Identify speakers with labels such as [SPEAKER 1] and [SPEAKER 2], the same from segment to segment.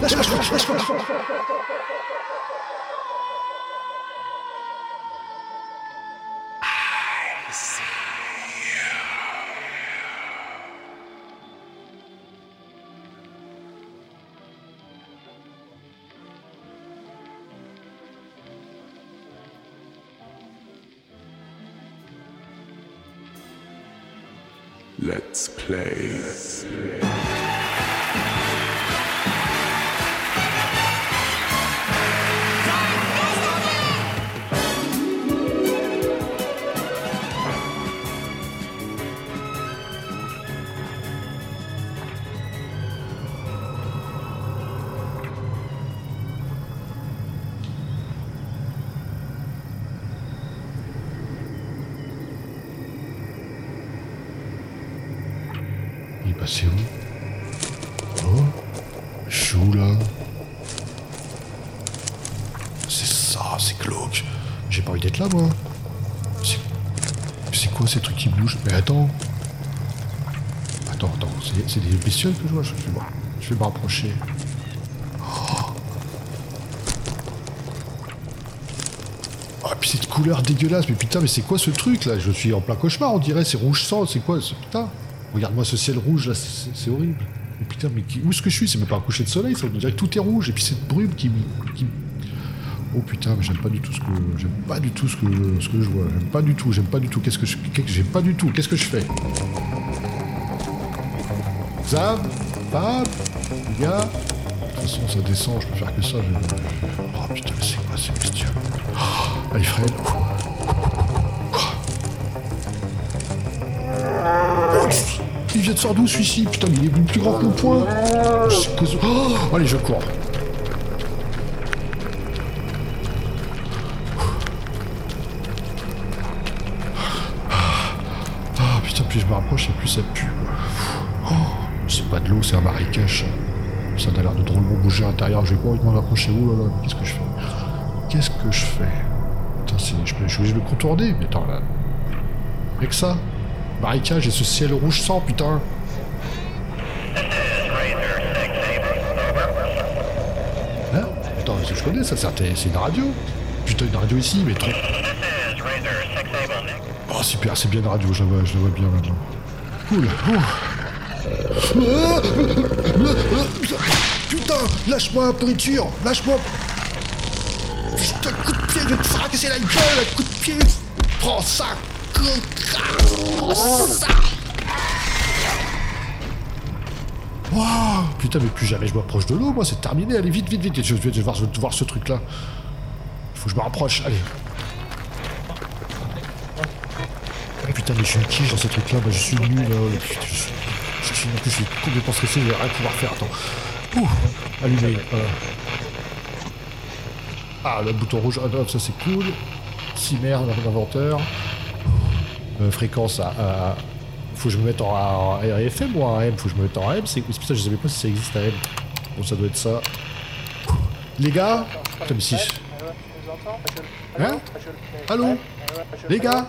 [SPEAKER 1] よしよしよし。Que je vois. Je vais, je vais me rapprocher. Oh. Ah, puis cette couleur dégueulasse, mais putain, mais c'est quoi ce truc là? Je suis en plein cauchemar, on dirait, c'est rouge sang, c'est quoi ce putain? Regarde-moi ce ciel rouge là, c'est horrible. Mais putain, mais qui- où est-ce que je suis? C'est même pas un coucher de soleil, ça on dirait que tout est rouge, et puis cette brume qui, Oh putain, mais j'aime pas du tout ce que j'aime pas du tout ce que ce que je vois. J'aime pas du tout, j'aime pas du tout. Qu'est-ce que je j'aime pas du tout. Qu'est-ce que je fais? Zav Les gars De toute façon, ça descend, je peux faire que ça. Oh putain, c'est quoi ces bestioles? Oh, Alfred. Il vient de sortir d'où celui-ci? Putain, mais il est plus grand que C'est cause- Oh Allez, je cours. Ah putain, plus je me rapproche et plus ça pue. Oh, c'est pas de l'eau, c'est un marécage. Ça a l'air de drôlement bouger à l'intérieur. Je vais pas envie de m'en approcher. Oh là là, qu'est-ce que je fais? Qu'est-ce que je fais? Putain, je, je suis obligé le contourner. Mais attends, là. Avec ça? Marécage et ce ciel rouge sang, putain Hein? Attends, je connais ça, c'est un- c'est une radio. Putain, une radio ici, mais trop. Oh super, c'est bien une radio, je la vois, je la vois bien maintenant. Cool. Putain, lâche-moi, pourriture, lâche-moi. Putain, coup de pied, je vais te fracasser la gueule, coup de pied. Prends ça, Prends ça. Waouh Putain, mais plus jamais je m'approche de l'eau, moi, c'est terminé. Allez, vite, vite, vite. Je vais, je vais voir, ce truc-là. Faut que je me rapproche, allez. Oh, putain, mais je suis quiche dans ces trucs-là, moi, je suis nul. là. Je, suis, suis, en plus, je suis complètement stressé, je vais rien pouvoir faire. Attends. Ouh, allumé, voilà. Ah, le bouton rouge, ah, ça c'est cool. Cimer, l'inventeur. Euh, fréquence à, à- Faut que je me mette en, en FM ou en AM Faut que je me mette en AM C'est putain, je savais pas si ça existe AM. Bon, ça doit être ça. Les gars mais si. Hein Allô Les gars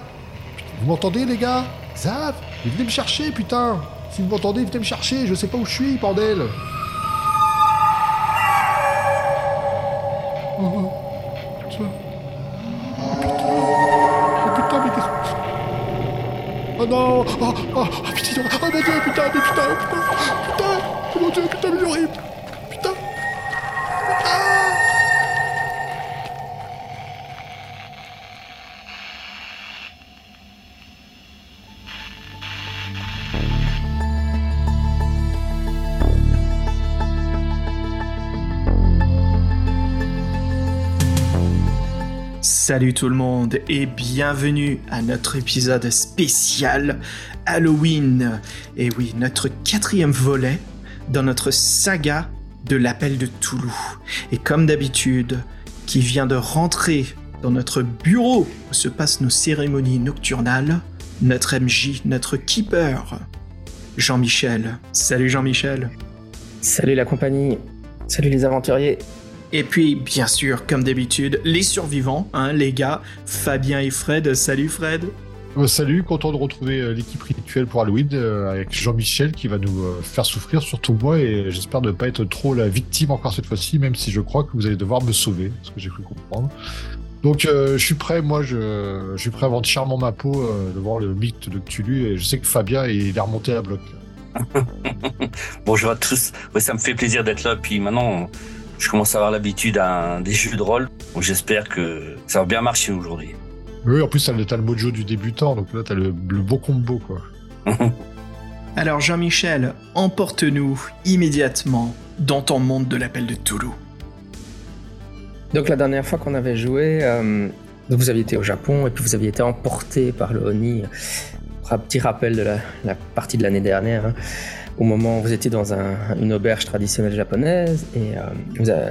[SPEAKER 1] Vous m'entendez, les gars Zav venez me chercher, putain Si vous m'entendez, venez me chercher, je sais pas où je suis, bordel
[SPEAKER 2] Salut tout le monde et bienvenue à notre épisode spécial Halloween. Et oui, notre quatrième volet dans notre saga de l'appel de Toulouse. Et comme d'habitude, qui vient de rentrer dans notre bureau où se passent nos cérémonies nocturnales, notre MJ, notre keeper, Jean-Michel. Salut Jean-Michel.
[SPEAKER 3] Salut la compagnie, salut les aventuriers.
[SPEAKER 2] Et puis, bien sûr, comme d'habitude, les survivants, hein, les gars, Fabien et Fred. Salut Fred.
[SPEAKER 1] Euh, salut, content de retrouver euh, l'équipe rituelle pour Halloween euh, avec Jean-Michel qui va nous euh, faire souffrir, surtout moi, et j'espère ne pas être trop la victime encore cette fois-ci, même si je crois que vous allez devoir me sauver, ce que j'ai cru comprendre. Donc euh, je suis prêt, moi je, je suis prêt à vendre charmant ma peau euh, de voir le mythe de Cthulhu, et je sais que Fabien il est remonté à bloc.
[SPEAKER 4] Bonjour à tous. Ouais, ça me fait plaisir d'être là. Puis maintenant, je commence à avoir l'habitude à des jeux de rôle. Donc j'espère que ça va bien marcher aujourd'hui.
[SPEAKER 1] Oui, en plus t'as le, mojo du débutant, donc là t'as le, le beau combo quoi.
[SPEAKER 2] Alors Jean-Michel, emporte-nous immédiatement dans ton monde de l'appel de Toulouse.
[SPEAKER 3] Donc la dernière fois qu'on avait joué, euh, vous aviez été au Japon et puis vous aviez été emporté par le Oni. Un petit rappel de la, la partie de l'année dernière, hein, au moment où vous étiez dans un- une auberge traditionnelle japonaise et euh,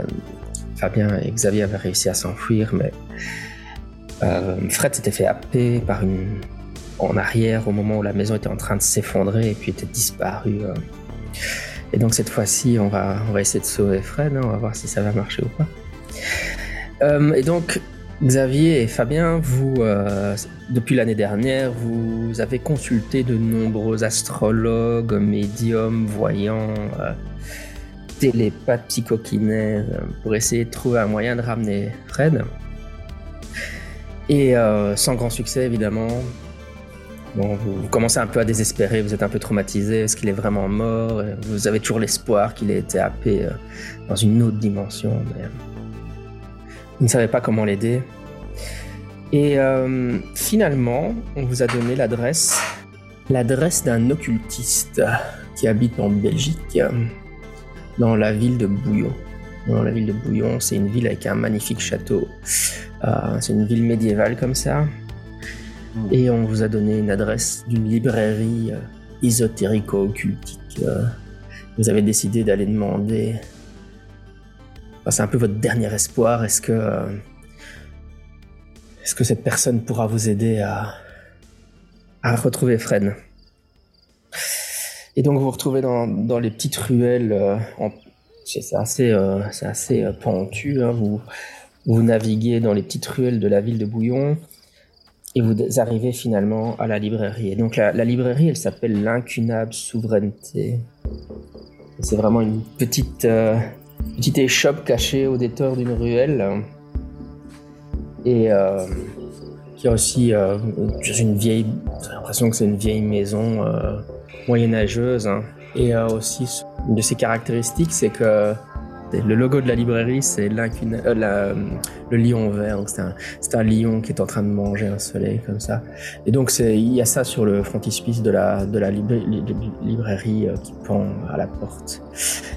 [SPEAKER 3] Fabien et Xavier avaient réussi à s'enfuir, mais euh, Fred s'était fait happer par une en arrière au moment où la maison était en train de s'effondrer et puis était disparu. euh. Et donc cette fois-ci, on va, on va essayer de sauver Fred, hein, on va voir si ça va marcher ou pas. Euh, et donc, Xavier et Fabien, vous, euh, depuis l'année dernière, vous avez consulté de nombreux astrologues, médiums, voyants, euh, télépathes, psychokinèses, euh, pour essayer de trouver un moyen de ramener Fred. Et euh, sans grand succès, évidemment. Bon, vous, vous commencez un peu à désespérer, vous êtes un peu traumatisé, est-ce qu'il est vraiment mort? Vous avez toujours l'espoir qu'il ait été happé dans une autre dimension, mais vous ne savez pas comment l'aider. Et euh, finalement, on vous a donné l'adresse, l'adresse d'un occultiste qui habite en Belgique, dans la ville de Bouillon. Dans la ville de Bouillon, c'est une ville avec un magnifique château. Euh, c'est une ville médiévale comme ça. Et on vous a donné une adresse d'une librairie euh, ésotérico-occultique. vous avez décidé d'aller demander. C'est un peu votre dernier espoir. Est-ce que. euh, Est-ce que cette personne pourra vous aider à. à retrouver Fred? Et donc vous vous retrouvez dans, dans les petites ruelles. euh, c'est assez, euh, c'est assez euh, pentu. hein. Vous, vous naviguez dans les petites ruelles de la ville de Bouillon. Et vous arrivez finalement à la librairie. Et donc la, librairie, elle s'appelle l'incunable souveraineté. Et C'est vraiment une petite, petite échoppe cachée au détour d'une ruelle. Et euh, qui a aussi euh, une vieille, j'ai l'impression que c'est une vieille maison euh, moyenâgeuse. hein. Et euh, aussi, une de ses caractéristiques, c'est que le logo de la librairie, c'est euh, le lion vert. C'est un, lion qui est en train de manger un soleil comme ça. Et donc il y a ça sur le frontispice de la, de la libra- li- li- librairie euh, qui pend à la porte.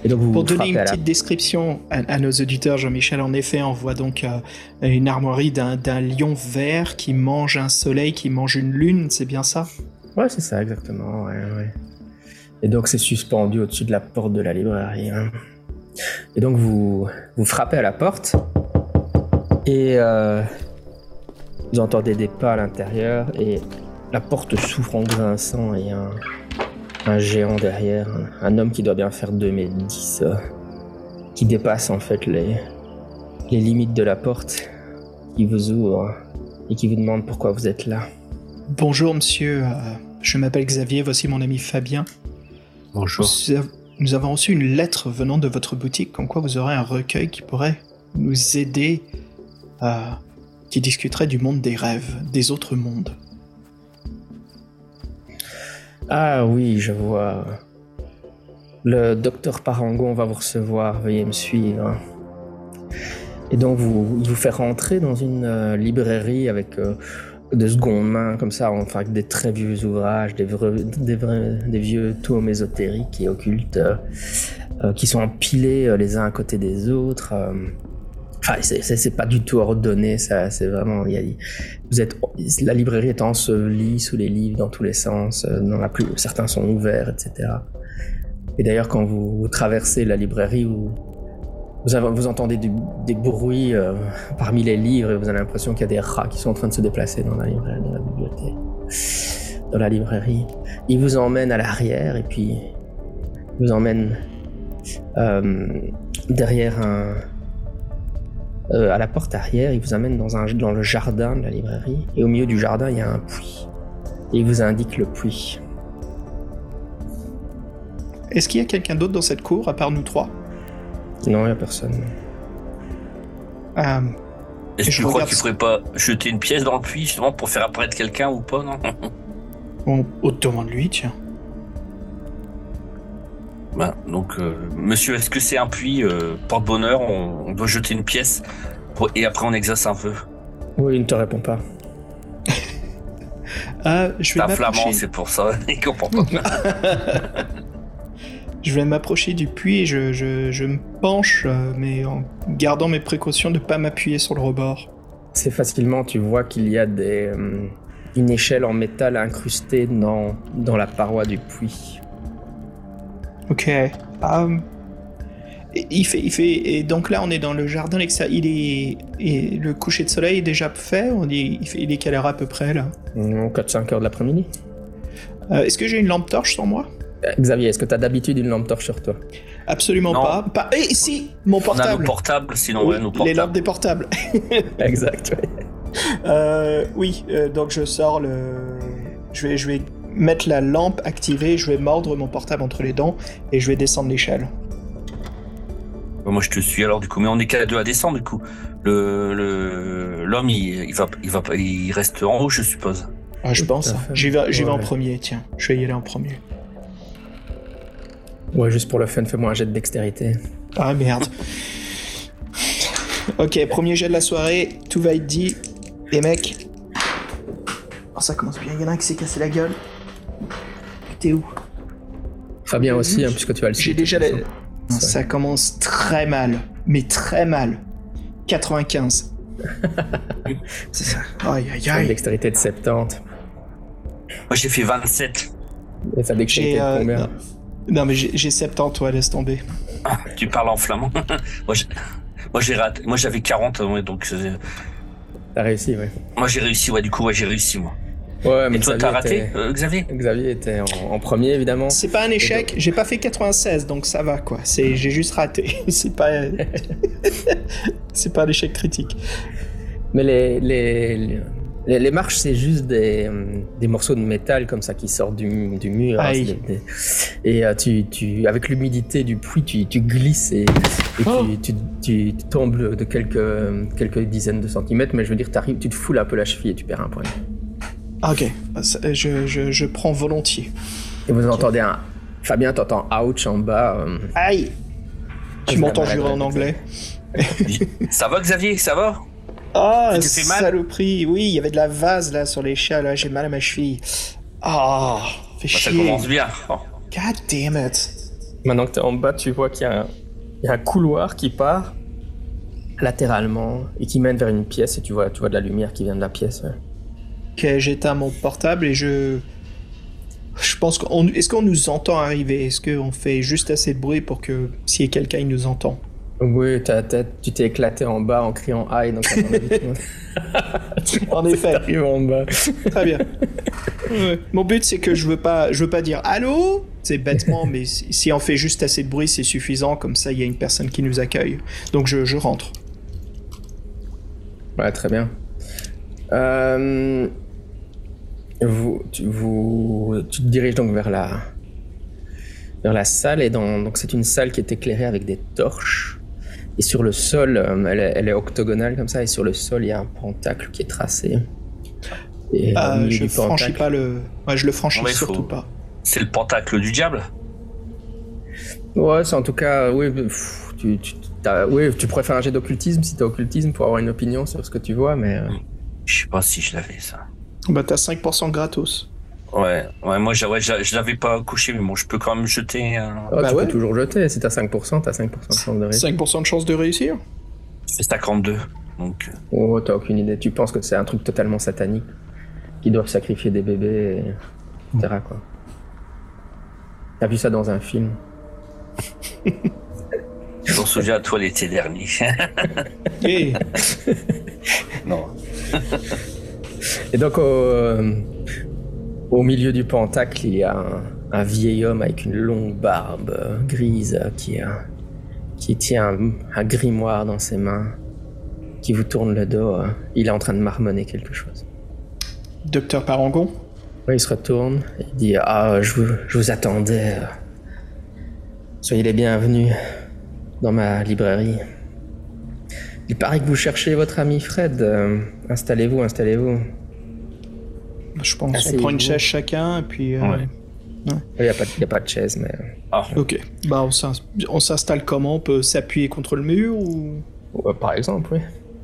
[SPEAKER 3] Et donc vous
[SPEAKER 2] Pour
[SPEAKER 3] vous
[SPEAKER 2] donner une
[SPEAKER 3] la
[SPEAKER 2] petite description à, à nos auditeurs, Jean-Michel, en effet, on voit donc euh, une armoirie d'un lion vert qui mange un soleil, qui mange une lune, c'est bien ça?
[SPEAKER 3] Ouais, c'est ça, exactement. ouais, ouais. Et donc, c'est suspendu au-dessus de la porte de la librairie. hein. Et donc, vous, vous frappez à la porte. Et euh, vous entendez des pas à l'intérieur. Et la porte s'ouvre en grinçant. Et un, un géant derrière. Un, un homme qui doit bien faire 2 mètres 10. euh, qui dépasse en fait les, les limites de la porte. Qui vous ouvre. Et qui vous demande pourquoi vous êtes là.
[SPEAKER 2] Bonjour monsieur, euh, je m'appelle Xavier, voici mon ami Fabien.
[SPEAKER 4] Bonjour.
[SPEAKER 2] Nous avons reçu une lettre venant de votre boutique comme quoi vous aurez un recueil qui pourrait nous aider, euh, qui discuterait du monde des rêves, des autres mondes.
[SPEAKER 3] Ah oui, je vois. Le docteur Parangon va vous recevoir, veuillez me suivre. Et donc, vous, vous fait rentrer dans une euh, librairie avec euh, de seconde main, comme ça, enfin, des très vieux ouvrages, des, des, vieux tomes ésotériques et occultes euh, euh, qui sont empilés euh, les uns à côté des autres. Enfin, c'est- pas du tout ordonné, ça, c'est vraiment. y a- vous êtes, la librairie est ensevelie sous les livres dans tous les sens. Dans la plus, certains sont ouverts, etc. Et d'ailleurs, quand vous, vous traversez la librairie, vous, vous, entendez des bruits euh, parmi les livres et vous avez l'impression qu'il y a des rats qui sont en train de se déplacer dans la librairie, dans la bibliothèque, dans la librairie. Il vous emmène à l'arrière et puis il vous emmène euh, derrière un, euh, à la porte arrière, il vous amène dans le jardin de la librairie. Et au milieu du jardin, il y a un puits. Et il vous indique le puits.
[SPEAKER 2] Est-ce qu'il y a quelqu'un d'autre dans cette cour à part nous trois?
[SPEAKER 3] Non, il n'y a personne.
[SPEAKER 2] Euh,
[SPEAKER 4] Est-ce que
[SPEAKER 2] je
[SPEAKER 4] tu crois qu'il faudrait pas jeter une pièce dans le puits justement pour faire apparaître quelqu'un ou pas, non
[SPEAKER 2] On, on te demande lui, tiens.
[SPEAKER 4] Ben, Donc, euh, monsieur, est-ce que c'est un puits euh, porte-bonheur on, on doit jeter une pièce pour- et après on exerce un peu
[SPEAKER 3] Oui, il ne te répond pas.
[SPEAKER 2] Euh, je
[SPEAKER 4] un flamand, c'est pour ça. Il comprend pas.
[SPEAKER 2] Je vais m'approcher du puits et je, je, je me penche, euh, mais en gardant mes précautions de pas m'appuyer sur le rebord.
[SPEAKER 3] C'est facilement, tu vois qu'il y a des, euh, une échelle en métal incrustée dans, dans la paroi du puits.
[SPEAKER 2] Ok. Il fait, il fait, et donc là, on est dans le jardin. Il est, et le coucher de soleil est déjà fait. On dit, il, fait, il est quelle heure à peu près là?
[SPEAKER 3] 4-5 heures de l'après-midi.
[SPEAKER 2] Euh, Est-ce que j'ai une lampe torche sur moi?
[SPEAKER 3] Xavier, est-ce que tu as d'habitude une lampe torche sur toi?
[SPEAKER 2] Absolument
[SPEAKER 4] Non.
[SPEAKER 2] pas. pas. Eh, si, mon
[SPEAKER 4] On a nos
[SPEAKER 2] portable.
[SPEAKER 4] portables, sinon
[SPEAKER 2] Oui,
[SPEAKER 4] ouais, nos
[SPEAKER 2] les lampes des portables.
[SPEAKER 3] Exact, ouais.
[SPEAKER 2] Euh, oui, euh, donc je sors le. Je vais, je vais mettre la lampe activée, je vais mordre mon portable entre les dents et je vais descendre l'échelle.
[SPEAKER 4] Moi, je te suis alors du coup, mais on est qu'à deux à descendre du coup. Le le- l'homme, il, il va il va pas- il reste en haut, je suppose.
[SPEAKER 2] Ah, je pense. J'y vais, en premier, tiens. Je vais y aller en premier.
[SPEAKER 3] Ouais, juste pour le fun, fais-moi un jet de dextérité.
[SPEAKER 2] Ah merde. ok, premier jet de la soirée, tout va être dit. Les mecs. Oh, ça commence bien, il y en a un qui s'est cassé la gueule. T'es où?
[SPEAKER 3] Fabien aussi, hein, puisque tu as le
[SPEAKER 2] J'ai déjà
[SPEAKER 3] de
[SPEAKER 2] la... Non, Ça commence très mal, mais très mal. 95. C'est ça. Aïe aïe aïe.
[SPEAKER 3] dextérité de 70.
[SPEAKER 4] Moi, j'ai fait 27.
[SPEAKER 3] Et sa dextérité
[SPEAKER 2] euh,
[SPEAKER 3] combien?
[SPEAKER 2] Non. Mais j'ai j'ai 70, toi, laisse tomber.
[SPEAKER 4] Ah, tu parles en flamand. moi, j'ai- moi, j'ai raté. Moi, j'avais 40, ouais, donc euh,
[SPEAKER 3] T'as réussi, ouais.
[SPEAKER 4] moi, j'ai réussi. Ouais, du coup, ouais, j'ai réussi moi.
[SPEAKER 3] Ouais, mais
[SPEAKER 4] Et toi,
[SPEAKER 3] Xavier
[SPEAKER 4] t'as raté,
[SPEAKER 3] était-
[SPEAKER 4] euh, Xavier?
[SPEAKER 3] Xavier était en, en premier, évidemment.
[SPEAKER 2] C'est pas un échec, j'ai pas fait 96, donc ça va quoi. C'est, j'ai juste raté. C'est pas. c'est pas un échec critique.
[SPEAKER 3] Mais les, les, les, les marches, c'est juste des, euh, des morceaux de métal comme ça qui sortent du, du mur. hein, des- des- et euh, tu, tu, avec l'humidité du puits, tu, tu glisses et, et
[SPEAKER 2] Oh.
[SPEAKER 3] tu, tu, tu tombes de quelques, quelques dizaines de centimètres. Mais je veux dire, tu te foules un peu la cheville et tu perds un point.
[SPEAKER 2] Ah, Ok, Ça, je, je, je prends volontiers.
[SPEAKER 3] Et vous entendez un. Fabien, t'entends ouch en bas. euh,
[SPEAKER 2] Aïe Tu m'entends jurer en anglais
[SPEAKER 4] Ça va, Xavier Ça va?
[SPEAKER 2] Ah,
[SPEAKER 4] t'es mal
[SPEAKER 2] saloperie Oui, il y avait de la vase là sur l'échelle, là, j'ai mal à ma cheville. Ah, fait
[SPEAKER 4] Bah, Ça
[SPEAKER 2] chier.
[SPEAKER 4] commence bien. Oh.
[SPEAKER 2] God damn it.
[SPEAKER 3] Maintenant que tu es en bas, tu vois qu'il y, a un- il y a un couloir qui part latéralement et qui mène vers une pièce et tu vois, tu vois de la lumière qui vient de la pièce. ouais.
[SPEAKER 2] Ok, j'éteins mon portable et je. Je pense qu'on. Est-ce qu'on nous entend arriver? Est-ce qu'on fait juste assez de bruit pour que s'il y a quelqu'un, il nous entend?
[SPEAKER 3] Oui, t'as- t'as- tu t'es éclaté en bas en criant aïe, donc
[SPEAKER 2] En effet,
[SPEAKER 3] T'arrives en bas.
[SPEAKER 2] très bien. Ouais. Mon but, c'est que je veux pas, je veux pas dire allô? C'est bêtement, mais si si on fait juste assez de bruit, c'est suffisant. Comme ça, il y a une personne qui nous accueille. Donc je, je rentre.
[SPEAKER 3] Ouais, très bien. Euh, vous, tu, vous, tu te diriges donc vers la, vers la salle et dans, donc c'est une salle qui est éclairée avec des torches. Et sur le sol, euh, elle est, elle est octogonale comme ça, et sur le sol, il y a un pentacle qui est tracé. Et
[SPEAKER 2] Euh,
[SPEAKER 3] milieu
[SPEAKER 2] je franchis
[SPEAKER 3] pentacle-
[SPEAKER 2] pas le. Ouais, je le franchis
[SPEAKER 4] Ouais,
[SPEAKER 2] surtout
[SPEAKER 4] faut-
[SPEAKER 2] pas.
[SPEAKER 4] C'est le pentacle du diable?
[SPEAKER 3] Ouais, c'est en tout cas, oui, pff, tu, tu, t'as- oui, tu pourrais faire un jet d'occultisme si t'as occultisme pour avoir une opinion sur ce que tu vois, mais euh,
[SPEAKER 4] Je sais pas si je l'avais, ça.
[SPEAKER 2] Bah t'as 5% gratos.
[SPEAKER 4] Ouais, ouais moi, ouais, je je l'avais pas couché, mais bon, je peux quand même jeter un.
[SPEAKER 3] oh,
[SPEAKER 2] Bah
[SPEAKER 3] tu
[SPEAKER 2] ouais.
[SPEAKER 3] peux toujours jeter. Si t'as 5%, t'as 5% de chance de réussir.
[SPEAKER 2] 5% de chance de réussir
[SPEAKER 4] C'est 52. Donc, euh,
[SPEAKER 3] Oh, t'as aucune idée. Tu penses que c'est un truc totalement satanique, qui doivent sacrifier des bébés, et... etc. Quoi. T'as vu ça dans un film?
[SPEAKER 4] Je m'en souviens à toi l'été dernier.
[SPEAKER 2] Eh,
[SPEAKER 4] non.
[SPEAKER 3] Et donc, au, euh, au milieu du pentacle, il y a un, un vieil homme avec une longue barbe euh, grise euh, qui, euh, qui tient un, un grimoire dans ses mains, qui vous tourne le dos. Il est en train de marmonner quelque chose.
[SPEAKER 2] Docteur Parangon?
[SPEAKER 3] Oui, il se retourne et il dit Ah, je vous, je vous attendais. Soyez les bienvenus dans ma librairie. Il paraît que vous cherchez votre ami Fred. Installez-vous, installez-vous.
[SPEAKER 2] Je pense qu'on
[SPEAKER 3] c'est
[SPEAKER 2] prend une
[SPEAKER 3] vous.
[SPEAKER 2] chaise chacun et puis. euh,
[SPEAKER 4] Ouais.
[SPEAKER 3] Il n'y a, pas de- il y a pas de chaise, mais.
[SPEAKER 4] Ah,
[SPEAKER 2] Ok. Bah on s'ins- on s'installe comment? On peut s'appuyer contre le mur ou?
[SPEAKER 3] Ouais, par exemple, oui.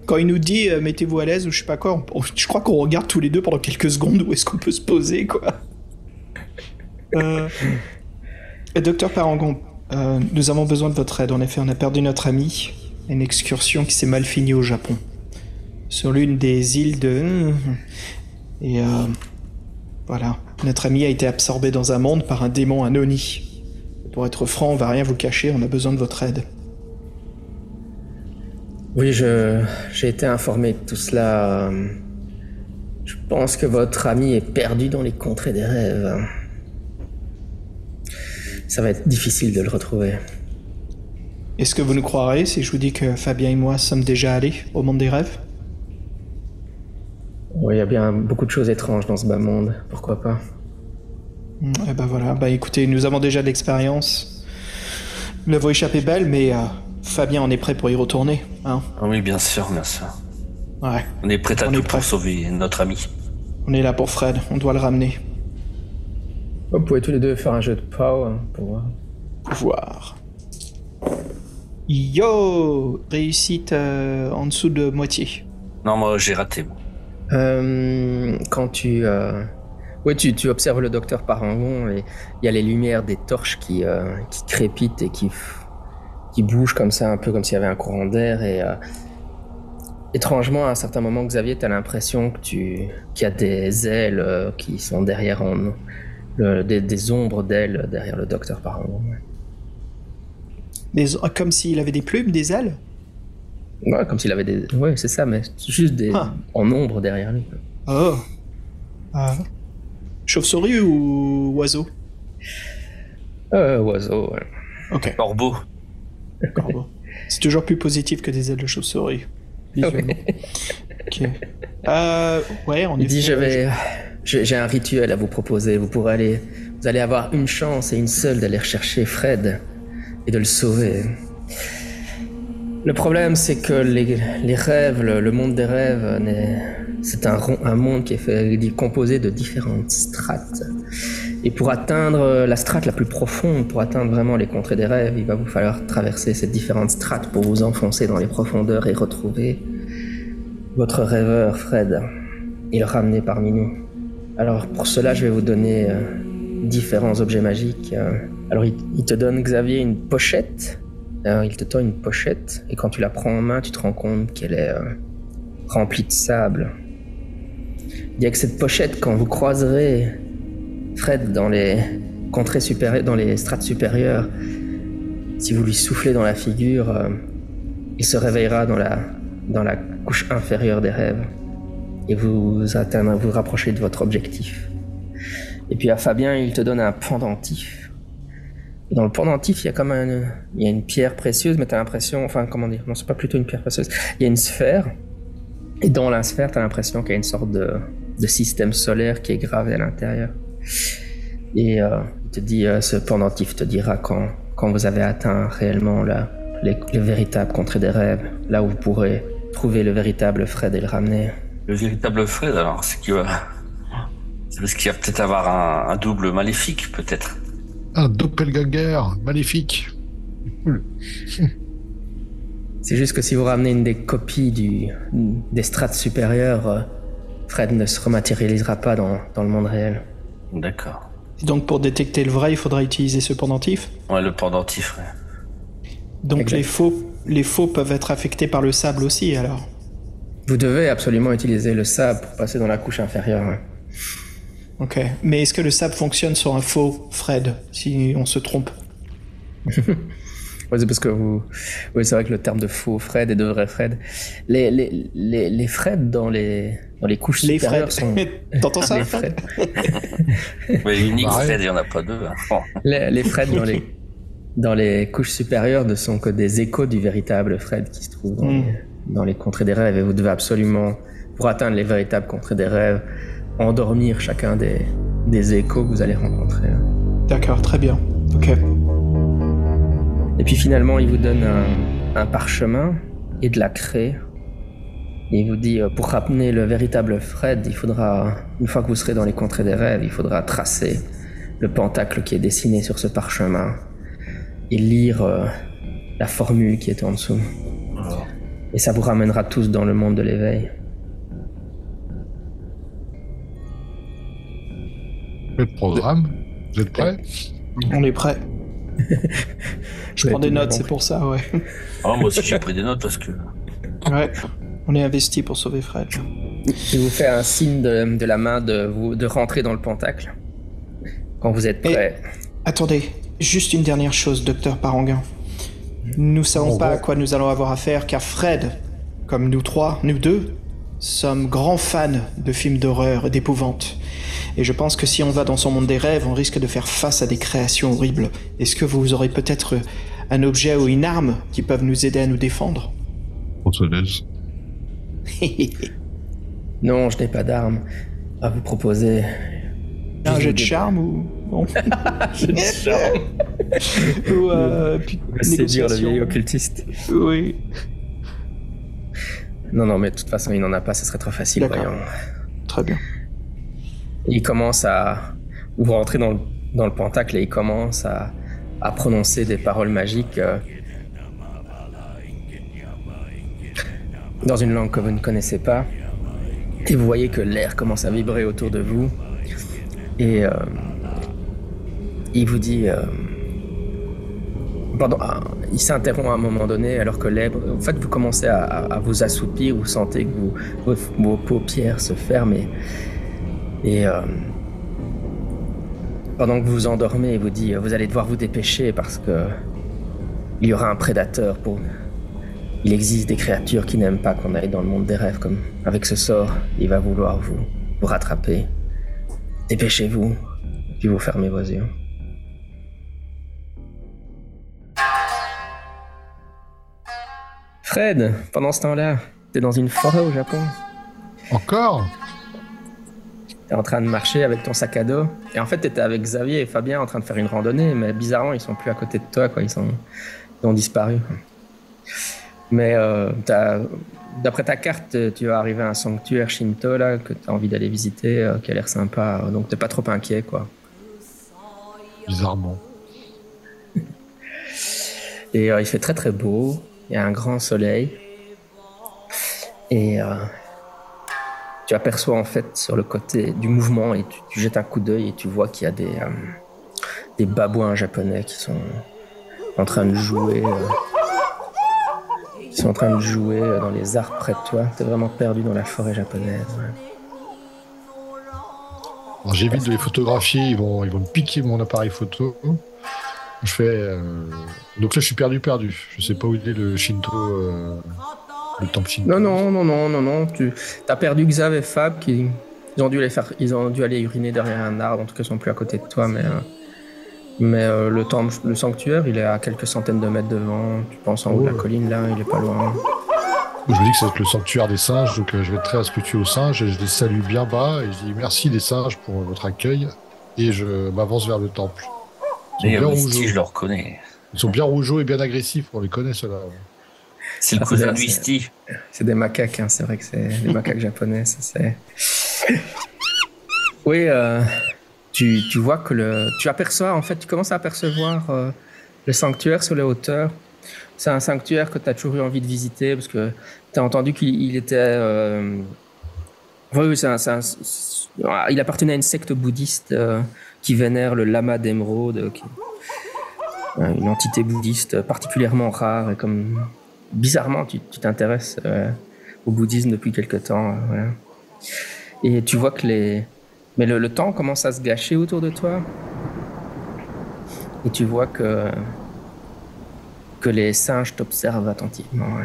[SPEAKER 2] quand il nous dit euh, mettez-vous à l'aise ou je sais pas quoi, on- on- je crois qu'on regarde tous les deux pendant quelques secondes où est-ce qu'on peut se poser quoi. Euh... Docteur Parangon, euh, nous avons besoin de votre aide. En effet, on a perdu notre ami. Une excursion qui s'est mal finie au Japon. Sur l'une des îles de... Et euh, voilà, notre ami a été absorbé dans un monde par un démon Anoni. Pour être franc, on va rien vous cacher, on a besoin de votre aide.
[SPEAKER 3] Oui, je, j'ai été informé de tout cela. Je pense que votre ami est perdu dans les contrées des rêves. Ça va être difficile de le retrouver.
[SPEAKER 2] Est-ce que vous nous croirez si je vous dis que Fabien et moi sommes déjà allés au monde des rêves?
[SPEAKER 3] Il y a bien beaucoup de choses étranges dans ce bas monde. Pourquoi pas
[SPEAKER 2] Eh ben voilà, bah écoutez, nous avons déjà de l'expérience. Nous l'avons échappé belle, mais euh, Fabien en est prêt pour y retourner. Hein
[SPEAKER 4] ah oui, bien sûr, bien sûr.
[SPEAKER 2] ouais,
[SPEAKER 4] On est prêt à
[SPEAKER 2] On
[SPEAKER 4] tout pour sauver notre ami.
[SPEAKER 2] on est là pour Fred, on doit le ramener.
[SPEAKER 3] Vous pouvez tous les deux faire un jeu de power pour voir.
[SPEAKER 2] Pouvoir. Yo Réussite euh, en dessous de moitié.
[SPEAKER 4] Non, moi j'ai raté. moi.
[SPEAKER 3] Euh, quand tu, euh... ouais, tu, observes le docteur Parangon et il y a les lumières des torches qui, euh, qui crépitent et qui, qui bougent comme ça, un peu comme s'il y avait un courant d'air. Et étrangement, à un certain moment, Xavier, tu as l'impression que tu qu'il y a des ailes qui sont derrière en, des, des ombres d'ailes derrière le docteur Parangon.
[SPEAKER 2] Comme s'il avait des plumes, des ailes?
[SPEAKER 3] Ouais, comme s'il avait des. Ouais, c'est ça, mais juste des
[SPEAKER 2] Ah.
[SPEAKER 3] en ombre derrière lui.
[SPEAKER 2] Oh Ah. Chauve-souris ou oiseau?
[SPEAKER 3] Euh, oiseau. ouais.
[SPEAKER 2] Ok,
[SPEAKER 4] Corbeau.
[SPEAKER 2] corbeau. C'est toujours plus positif que des ailes de chauve-souris. Visuellement. ok. Euh, ouais, on
[SPEAKER 3] Il dit je vais, j'ai j'ai un rituel à vous proposer. Vous pourrez aller, vous allez avoir une chance et une seule d'aller rechercher Fred et de le sauver. Le problème, c'est que les, rêves, le, monde des rêves, c'est un, monde qui est composé de différentes strates. Et pour atteindre la strate la plus profonde, pour atteindre vraiment les contrées des rêves, il va vous falloir traverser ces différentes strates pour vous enfoncer dans les profondeurs et retrouver votre rêveur, Fred, et le ramener parmi nous. Alors pour cela, je vais vous donner euh, différents objets magiques. euh. alors il te donne, Xavier, une pochette. Alors, il te tend une pochette, et quand tu la prends en main, tu te rends compte qu'elle est euh, remplie de sable. Il y a que cette pochette, quand vous croiserez Fred dans les contrées supérieures, dans les strates supérieures, si vous lui soufflez dans la figure, euh, il se réveillera dans la, dans la couche inférieure des rêves et vous atteindrez, vous rapprochez de votre objectif. Et puis à Fabien, il te donne un pendentif. Dans le pendentif, il y a comme un, il y a une pierre précieuse, mais t'as l'impression, enfin comment dire, non c'est pas plutôt une pierre précieuse, il y a une sphère. Et dans la sphère, t'as l'impression qu'il y a une sorte de, de système solaire qui est gravé à l'intérieur. Et euh, il te dit, euh, ce pendentif te dira quand, quand vous avez atteint réellement la, les, le véritable contrée des rêves, là où vous pourrez trouver le véritable Fred et le ramener.
[SPEAKER 4] Le véritable Fred, alors, c'est qu'il va. C'est parce qu'il va peut-être avoir un double maléfique, peut-être.
[SPEAKER 1] Un doppelganger maléfique. Cool.
[SPEAKER 3] C'est juste que si vous ramenez une des copies du, des strates supérieures, euh, Fred ne se rematérialisera pas dans, dans le monde réel.
[SPEAKER 4] D'accord.
[SPEAKER 2] Donc pour détecter le vrai, il faudra utiliser ce pendentif?
[SPEAKER 4] Ouais, le pendentif, ouais.
[SPEAKER 2] Donc
[SPEAKER 3] Exact.
[SPEAKER 2] les faux, les faux peuvent être affectés par le sable aussi alors.
[SPEAKER 3] Vous devez absolument utiliser le sable pour passer dans la couche inférieure. hein.
[SPEAKER 2] Ok. Mais est-ce que le sable fonctionne sur un faux Fred si on se trompe
[SPEAKER 3] Ouais, c'est parce que vous. Oui, c'est vrai que le terme de faux Fred et de vrai Fred. Les, les, les, les Fred dans les, dans les couches
[SPEAKER 2] Les
[SPEAKER 3] supérieures
[SPEAKER 2] Fred.
[SPEAKER 3] sont.
[SPEAKER 2] T'entends ça
[SPEAKER 3] les
[SPEAKER 2] Fred.
[SPEAKER 4] Ouais, unique
[SPEAKER 1] Bah.
[SPEAKER 4] Fred, il n'y en a pas deux. hein. Bon.
[SPEAKER 3] Les, les Fred dans les, dans les couches supérieures ne sont que des échos du véritable Fred qui se trouve dans,
[SPEAKER 2] Mm.
[SPEAKER 3] les, dans les contrées des rêves. Et vous devez absolument, pour atteindre les véritables contrées des rêves, endormir chacun des, des échos que vous allez rencontrer.
[SPEAKER 2] D'accord, très bien. Ok.
[SPEAKER 3] Et puis finalement, il vous donne un, un parchemin et de la craie. Et il vous dit, euh, pour ramener le véritable Fred, il faudra, une fois que vous serez dans les contrées des rêves, il faudra tracer le pentacle qui est dessiné sur ce parchemin et lire euh, la formule qui est en dessous. Et ça vous ramènera tous dans le monde de l'éveil.
[SPEAKER 1] Le programme, vous êtes prêts
[SPEAKER 2] On est prêt. Je prends des notes, c'est pour ça, ouais.
[SPEAKER 4] Ah, moi aussi, j'ai pris des notes parce que.
[SPEAKER 2] Ouais. On est investi pour sauver Fred.
[SPEAKER 3] Il vous fait un signe de, de la main de, vous, de rentrer dans le pentacle. Quand vous êtes prêt.
[SPEAKER 2] Attendez, juste une dernière chose, docteur Paranguin. Nous savons
[SPEAKER 1] Bon,
[SPEAKER 2] pas
[SPEAKER 1] bon.
[SPEAKER 2] à quoi nous allons avoir affaire, car Fred, comme nous trois, nous deux, sommes grands fans de films d'horreur et d'épouvante. Et je pense que si on va dans son monde des rêves, on risque de faire face à des créations horribles. Est-ce que vous aurez peut-être un objet ou une arme qui peuvent nous aider à nous défendre?
[SPEAKER 3] Non, je n'ai pas d'arme à vous proposer.
[SPEAKER 2] Un
[SPEAKER 3] Je
[SPEAKER 2] jet de charme ou non Ou euh, puis-
[SPEAKER 3] Séduire le vieil occultiste.
[SPEAKER 2] Oui.
[SPEAKER 3] Non, non, mais de toute façon, il n'en a pas, ce serait trop facile, voyons.
[SPEAKER 2] Très bien.
[SPEAKER 3] Il commence à. Vous rentrez dans le, dans le pentacle et il commence à, à prononcer des paroles magiques euh, dans une langue que vous ne connaissez pas. Et vous voyez que l'air commence à vibrer autour de vous. Et euh, il vous dit. euh, Pardon, ah, il s'interrompt à un moment donné alors que l'air. En fait, vous commencez à, vous assoupir, vous sentez que vos, vos paupières se ferment et, et euh, pendant que vous endormez, il vous dit vous allez devoir vous dépêcher parce que il y aura un prédateur pour. Il existe des créatures qui n'aiment pas qu'on aille dans le monde des rêves comme avec ce sort. Il va vouloir vous, vous rattraper. Dépêchez-vous, puis vous fermez vos yeux. Fred, pendant ce temps-là, t'es dans une forêt au Japon.
[SPEAKER 1] Encore?
[SPEAKER 3] T'es en train de marcher avec ton sac à dos. Et en fait, t'étais avec Xavier et Fabien en train de faire une randonnée, mais bizarrement, ils sont plus à côté de toi, quoi. Ils, sont... ils ont disparu. Mais euh, d'après ta carte, tu vas arriver à un sanctuaire Shinto, là, que t'as envie d'aller visiter, euh, qui a l'air sympa. Donc t'es pas trop inquiet, quoi.
[SPEAKER 1] Bizarrement.
[SPEAKER 3] Et euh, il fait très très beau. Il y a un grand soleil. Et euh, tu aperçois en fait sur le côté du mouvement et tu, jettes un coup d'œil et tu vois qu'il y a des, euh, babouins japonais qui sont en train de jouer. euh, qui sont en train de jouer euh, dans les arbres près de toi. T'es vraiment perdu dans la forêt japonaise.
[SPEAKER 1] J'évite de les photographier, ils vont, ils vont me piquer mon appareil photo. Je fais. Donc là, je suis perdu, perdu. Je sais pas où il est le Shinto. Le temple Shinto.
[SPEAKER 3] Non, non, non, non, non, non. Tu as perdu Xav et Fab qui ils ont dû aller faire, ils ont dû aller uriner derrière un arbre. En tout cas, ils sont plus à côté de toi, mais euh, mais euh, le temple, le sanctuaire, il est à quelques centaines de mètres devant. Tu penses en haut de la
[SPEAKER 1] Oh.
[SPEAKER 3] colline là, il est pas loin.
[SPEAKER 1] Je me dis que c'est le sanctuaire des singes, donc euh, je vais être très respectueux aux singes et je les salue bien bas et je dis merci les singes pour votre accueil et je m'avance vers le temple. Ils sont, bien rougeaux.
[SPEAKER 4] je le reconnais.
[SPEAKER 1] Ils sont bien rougeaux et bien agressifs, on les connaît ceux-là.
[SPEAKER 4] C'est le
[SPEAKER 3] Ah,
[SPEAKER 4] cousin de Misty.
[SPEAKER 3] C'est des macaques, hein, c'est vrai que c'est des macaques japonais, c'est. Oui, euh, tu, tu vois que le. Tu aperçois, en fait, tu commences à apercevoir euh, le sanctuaire sur les hauteurs. C'est un sanctuaire que tu as toujours eu envie de visiter parce que tu as entendu qu'il il était. euh, Oui, oui, c'est un- il appartenait à une secte bouddhiste euh, qui vénère le lama d'émeraude, qui- une entité bouddhiste particulièrement rare et comme bizarrement, tu t'intéresses euh, au bouddhisme depuis quelque temps. euh. Et tu vois que les. Mais le, temps commence à se gâcher autour de toi. Et tu vois que. que les singes t'observent attentivement.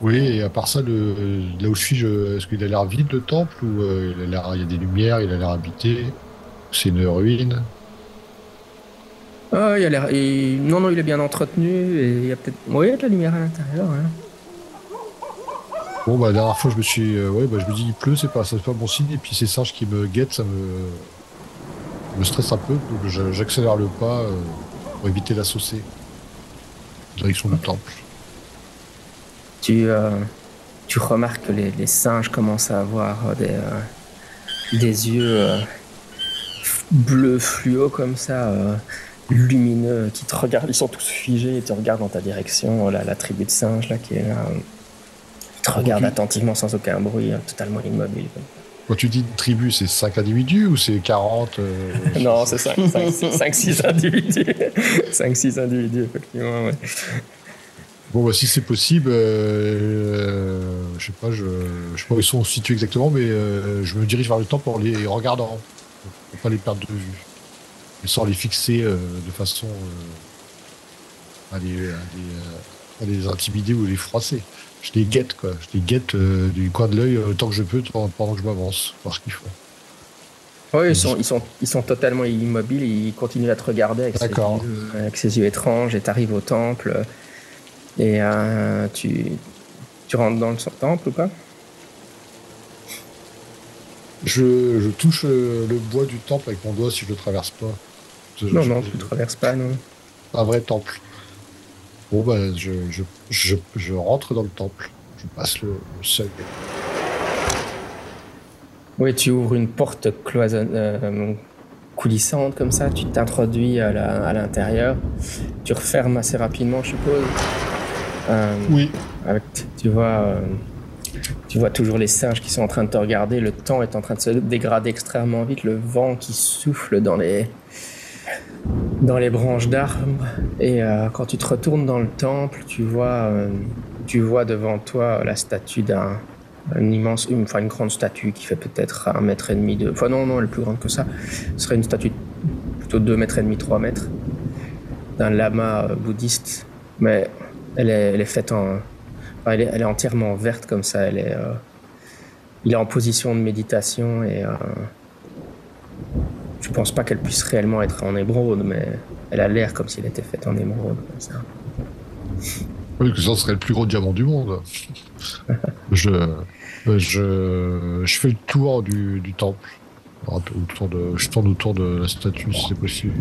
[SPEAKER 1] Oui, et à part ça, là où je suis, est-ce qu'il a l'air vide le temple ou euh, il, a l'air- il y a des lumières, il a l'air habité C'est une ruine?
[SPEAKER 3] Ah, il a l'air. il- Non, non, il est bien entretenu et il y a peut-être. Oui, il y a de la lumière à l'intérieur. hein.
[SPEAKER 1] Bon, bah, la dernière fois, je me suis. euh, ouais, bah, je me dis, il pleut, c'est pas, c'est pas bon signe. Et puis, ces singes qui me guettent, ça me. me stresse un peu. Donc, j'accélère le pas euh, pour éviter la saucer. Direction du temple.
[SPEAKER 3] Tu, euh, tu remarques que les, les singes commencent à avoir des, euh, des yeux euh, bleus fluo comme ça, lumineux, qui te regardent, ils sont tous figés et te regardent dans ta direction, la, la tribu de singes là qui est là. Ils te regardent
[SPEAKER 1] tu-
[SPEAKER 3] attentivement sans aucun bruit, euh, totalement immobile.
[SPEAKER 1] Quand tu dis tribu, c'est 5 individus ou c'est 40 euh,
[SPEAKER 3] Non, c'est 5-6 individus. 5-6 individus, effectivement. ouais.
[SPEAKER 1] Bon, bah, si c'est possible, euh, je sais pas, je, je sais pas où ils sont situés exactement, mais euh, je me dirige vers le temple en les regardant, pour pas les perdre de vue, sans les fixer euh, de façon euh, à, les, à, les, euh, à les intimider ou les froisser. Je les guette, quoi. Je les guette du coin de l'œil autant que je peux pendant que je m'avance, voir ce qu'ils font.
[SPEAKER 3] Oui, ils sont, ils, sont, ils sont totalement immobiles, ils continuent à te regarder avec, ses yeux, avec ses yeux étranges, et tu arrives au temple, et euh, tu, tu rentres dans le temple ou pas?
[SPEAKER 1] Je, je touche le bois du temple avec mon doigt si je le traverse pas. Je-
[SPEAKER 3] Non,
[SPEAKER 1] je-
[SPEAKER 3] non, tu ne traverses pas, non.
[SPEAKER 1] un vrai temple. Bon, bah, je, je, je, je rentre dans le temple. Je passe le, le seuil.
[SPEAKER 3] Oui, tu ouvres une porte cloisonne, euh, coulissante comme ça, tu t'introduis à la- à l'intérieur, tu refermes assez rapidement, je suppose. Euh,
[SPEAKER 1] Oui.
[SPEAKER 3] Avec, tu vois, euh, tu vois toujours les singes qui sont en train de te regarder. Le temps est en train de se dégrader extrêmement vite. Le vent qui souffle dans les dans les branches d'arbres. Et euh, quand tu te retournes dans le temple, tu vois, euh, tu vois devant toi la statue d'un un immense, une, enfin une grande statue qui fait peut-être un mètre et demi de, enfin non non, elle est plus grande que ça. Ce serait une statue plutôt deux mètres et demi, trois mètres d'un lama euh, bouddhiste, mais elle est, elle est faite en, enfin, elle, est, elle est entièrement verte comme ça. Elle est, il est en position de méditation et je pense pas qu'elle puisse réellement être en émeraude, mais elle a l'air comme s'il était faite en émeraude comme ça.
[SPEAKER 1] Oui, que ça serait le plus gros diamant du monde. je, je, je fais le tour du, du temple. Autour de, je tourne autour de la statue si c'est possible.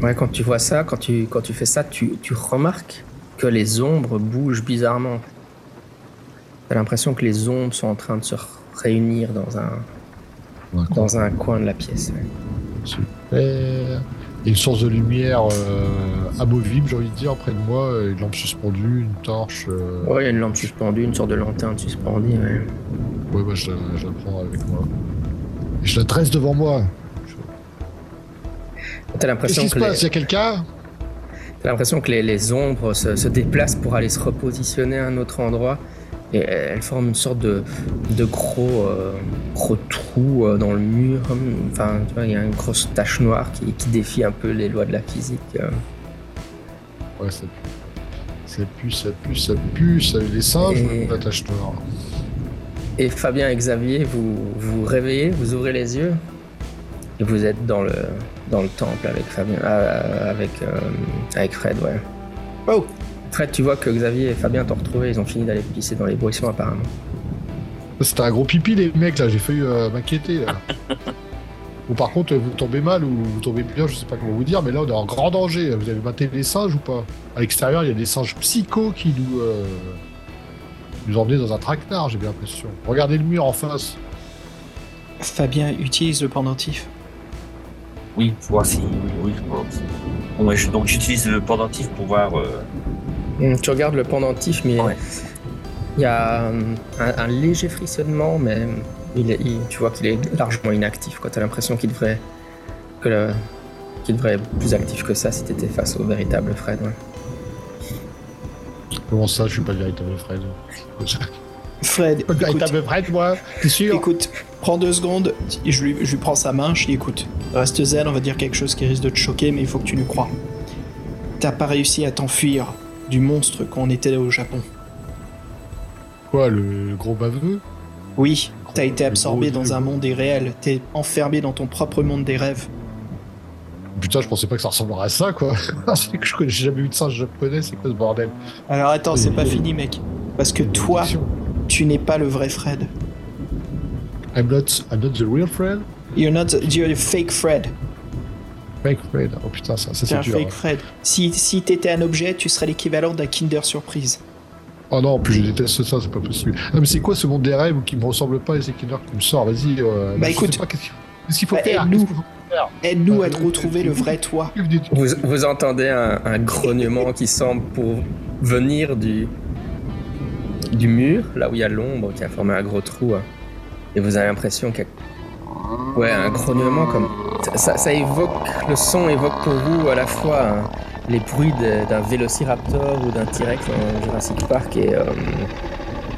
[SPEAKER 3] Ouais, quand tu vois ça, quand tu, quand tu fais ça, tu, tu remarques que les ombres bougent bizarrement. T'as l'impression que les ombres sont en train de se réunir dans un, Dans un coin de la pièce.
[SPEAKER 1] Super. Et une source de lumière euh, amovible, j'ai envie de dire, près de moi, une lampe suspendue, une torche. euh,
[SPEAKER 3] Ouais, il y a une lampe suspendue, une sorte de lanterne suspendue. ouais.
[SPEAKER 1] Ouais, bah, je, la- je la prends avec moi. Et je la dresse devant moi.
[SPEAKER 3] T'as
[SPEAKER 1] Qu'est-ce
[SPEAKER 3] l'impression
[SPEAKER 1] qui se
[SPEAKER 3] que, les,
[SPEAKER 1] passe? Y a quelqu'un?
[SPEAKER 3] T'as l'impression que les, les ombres se, se déplacent pour aller se repositionner à un autre endroit. Et elles forment une sorte de, de gros, euh, gros trou euh, dans le mur. Enfin, tu vois, il y a une grosse tache noire qui, qui défie un peu les lois de la physique. euh.
[SPEAKER 1] Ouais, ça pue. Ça pue, ça pue, ça pue. Ça... Les singes,
[SPEAKER 3] Et-
[SPEAKER 1] la tache noire.
[SPEAKER 3] Et Fabien et Xavier, vous vous réveillez, vous ouvrez les yeux et vous êtes dans le dans le temple avec Fabien, euh, avec euh, avec Fred, ouais.
[SPEAKER 2] Oh
[SPEAKER 3] Fred, tu vois que Xavier et Fabien t'ont retrouvé, ils ont fini d'aller pisser dans les buissons apparemment.
[SPEAKER 1] C'était un gros pipi, les mecs, là. J'ai failli euh, m'inquiéter, là. Ou par contre, vous tombez mal ou vous tombez bien, je sais pas comment vous dire, mais là, on est en grand danger. Vous avez maté les singes ou pas? À l'extérieur, il y a des singes psychos qui nous, euh, nous emmenaient dans un traquenard, j'ai bien l'impression. Regardez le mur en face.
[SPEAKER 2] Fabien utilise le pendentif.
[SPEAKER 4] Oui, voir si. Oui, je pense. Bon, ouais, je- donc j'utilise le pendentif pour voir. euh,
[SPEAKER 3] Tu regardes le pendentif, mais
[SPEAKER 4] Ouais.
[SPEAKER 3] il y a hum, un, un léger frissonnement, mais il est- il- tu vois qu'il est largement inactif. Tu as l'impression qu'il devrait que le- qu'il devrait être plus actif que ça si t'étais face au véritable Fred. ouais.
[SPEAKER 1] Comment ça, je suis pas le véritable Fred?
[SPEAKER 2] Fred,
[SPEAKER 1] le
[SPEAKER 2] écoute,
[SPEAKER 1] véritable Fred, moi T'es sûr?
[SPEAKER 2] Écoute, prends deux secondes, je lui, je lui prends sa main, je lui écoute. Reste zen, on va dire quelque chose qui risque de te choquer, mais il faut que tu nous crois. T'as pas réussi à t'enfuir du monstre quand on était au Japon.
[SPEAKER 1] Quoi, le, le gros baveux?
[SPEAKER 2] Oui, t'as été absorbé
[SPEAKER 1] gros-
[SPEAKER 2] dans un monde irréel, t'es enfermé dans ton propre monde des rêves.
[SPEAKER 1] Putain, je pensais pas que ça ressemblerait à ça, quoi. c'est que je connais j'ai jamais eu de singe japonais, c'est quoi ce bordel?
[SPEAKER 2] Alors attends, c'est pas fini, mec. Parce que toi, tu n'es pas le vrai Fred.
[SPEAKER 1] I'm not, I'm not the real Fred?
[SPEAKER 2] You're not the, you're the fake Fred.
[SPEAKER 1] Fake Fred. Oh putain, ça, ça c'est
[SPEAKER 2] un
[SPEAKER 1] dur.
[SPEAKER 2] fake Fred. Si, si t'étais un objet, tu serais l'équivalent d'un Kinder Surprise.
[SPEAKER 1] Oh non, en plus je déteste ça, c'est pas possible. Non mais c'est quoi ce monde des rêves qui me ressemble pas et c'est Kinder qui me sort? Vas-y. Euh,
[SPEAKER 2] Bah,
[SPEAKER 1] je
[SPEAKER 2] écoute.
[SPEAKER 1] sais pas, Qu'est-ce qu'il qu'est-ce qu'il faut
[SPEAKER 2] Bah,
[SPEAKER 1] faire?
[SPEAKER 2] aide-nous.
[SPEAKER 1] Qu'est-ce qu'il faut faire?
[SPEAKER 2] Aide-nous à te
[SPEAKER 1] Euh,
[SPEAKER 2] retrouver le vrai toi.
[SPEAKER 3] Vous, vous entendez un, un grognement qui semble pour venir du, du mur, là où il y a l'ombre qui a formé un gros trou. hein. Et vous avez l'impression qu'il y a ouais, un grognement comme... Ça, ça évoque, le son évoque pour vous à la fois hein, les bruits d'un vélociraptor ou d'un T-Rex dans Jurassic Park et euh,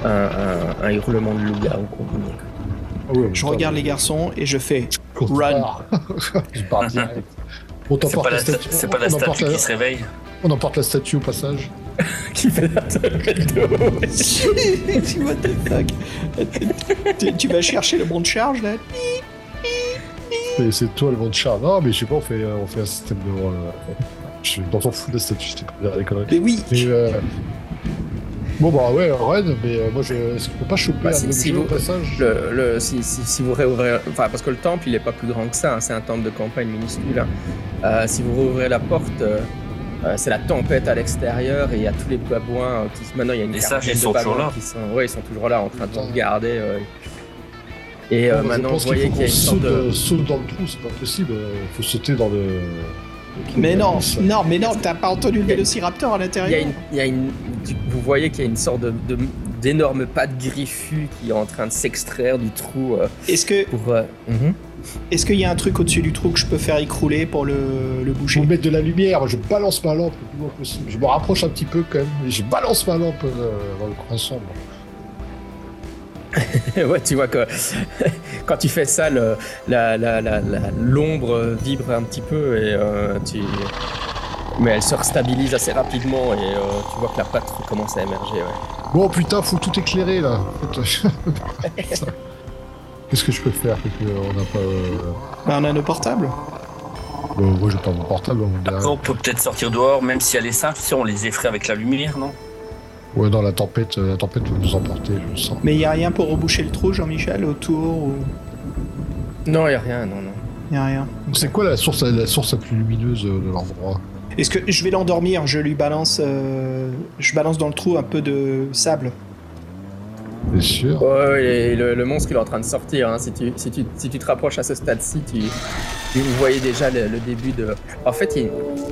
[SPEAKER 3] un, un- un hurlement de loup-garou. quoi.
[SPEAKER 1] Ah ouais,
[SPEAKER 2] Je regarde les garçons et je fais
[SPEAKER 1] tu
[SPEAKER 2] Run.
[SPEAKER 1] je pars direct. On
[SPEAKER 4] C'est pas
[SPEAKER 1] la
[SPEAKER 4] la, sta-
[SPEAKER 1] statue.
[SPEAKER 4] c'est pas la
[SPEAKER 1] on emporte
[SPEAKER 4] statue
[SPEAKER 1] la-
[SPEAKER 4] qui se réveille.
[SPEAKER 1] On emporte la statue au passage.
[SPEAKER 3] qui fait la
[SPEAKER 2] fuck tu, tu vas chercher le bon de charge là
[SPEAKER 1] c'est toi le monde char. Non, mais je sais pas, on fait, euh, on fait un système de. euh, je suis dans ton fou de la statue, je t'ai pas dire des conneries.
[SPEAKER 2] Mais oui
[SPEAKER 1] Mais euh, Bon, bah ouais, run, mais euh, moi, je... est-ce qu'on peut pas choper
[SPEAKER 3] Bah,
[SPEAKER 1] un
[SPEAKER 3] si-
[SPEAKER 1] objet
[SPEAKER 3] si
[SPEAKER 1] au
[SPEAKER 3] vous-
[SPEAKER 1] passage?
[SPEAKER 3] Le, le- si, si, si vous réouvrez, enfin parce que le temple il est pas plus grand que ça, hein, c'est un temple de campagne minuscule. hein. Euh, si vous rouvrez la porte, euh, euh, c'est la tempête à l'extérieur et il y a tous les babouins qui maintenant il y a une
[SPEAKER 4] Les sages, ils
[SPEAKER 3] de
[SPEAKER 4] sont toujours
[SPEAKER 3] babouins
[SPEAKER 4] là.
[SPEAKER 3] qui sont, ouais, ils sont toujours là en train de vous regarder. euh, et euh,
[SPEAKER 1] Bon,
[SPEAKER 3] maintenant
[SPEAKER 1] je
[SPEAKER 3] vous
[SPEAKER 1] pense
[SPEAKER 3] voyez
[SPEAKER 1] qu'il
[SPEAKER 3] qu'il y a
[SPEAKER 1] faut
[SPEAKER 3] une
[SPEAKER 1] qu'on
[SPEAKER 3] sorte
[SPEAKER 1] saute,
[SPEAKER 3] de,
[SPEAKER 1] euh, saute dans le trou, c'est pas possible. Il faut sauter dans le.
[SPEAKER 2] Mais non, non, mais non, t'as pas entendu le Vélociraptor à l'intérieur
[SPEAKER 3] une, il y a une- du- vous voyez qu'il y a une sorte de, de- d'énorme patte griffue qui est en train de s'extraire du trou euh,
[SPEAKER 2] Est-ce que
[SPEAKER 3] pour. euh, mhm.
[SPEAKER 2] est-ce qu'il y a un truc au-dessus du trou que je peux faire écrouler pour le, le boucher
[SPEAKER 1] mettre de la lumière, je balance ma lampe le plus loin possible. Je me rapproche un petit peu quand même, et je balance ma lampe euh, dans le coin sombre.
[SPEAKER 3] ouais, tu vois que quand tu fais ça, le- la- la- la- la- l'ombre vibre un petit peu et euh, tu. Mais elle se restabilise assez rapidement et euh, tu vois que la patte commence à émerger. Ouais.
[SPEAKER 1] Bon putain, faut tout éclairer là. Qu'est-ce que je peux faire Parce qu'on n'a pas. euh,
[SPEAKER 2] Bah, on a nos portables.
[SPEAKER 1] Bon, moi j'ai pas mon portable. on.
[SPEAKER 4] Après, on peut peut-être sortir dehors, même si elle est simple, si on les effraie avec la lumière, non?
[SPEAKER 1] Ouais, non, la tempête, euh, la tempête va nous emporter, je le sens.
[SPEAKER 2] Mais il y a rien pour reboucher le trou, Jean-Michel, autour ou...
[SPEAKER 3] Non, y a rien, non, non.
[SPEAKER 2] Y a rien.
[SPEAKER 1] C'est quoi la source, la source la plus lumineuse euh, de l'endroit?
[SPEAKER 2] Est-ce que je vais l'endormir Je lui balance, euh, je balance dans le trou un peu de sable.
[SPEAKER 1] T'es sûr
[SPEAKER 3] Ouais, ouais, et le, le monstre il est en train de sortir. hein. Si, tu, si, tu, si tu te rapproches à ce stade-ci, tu, tu voyez déjà le, le début de. En fait, il y, a-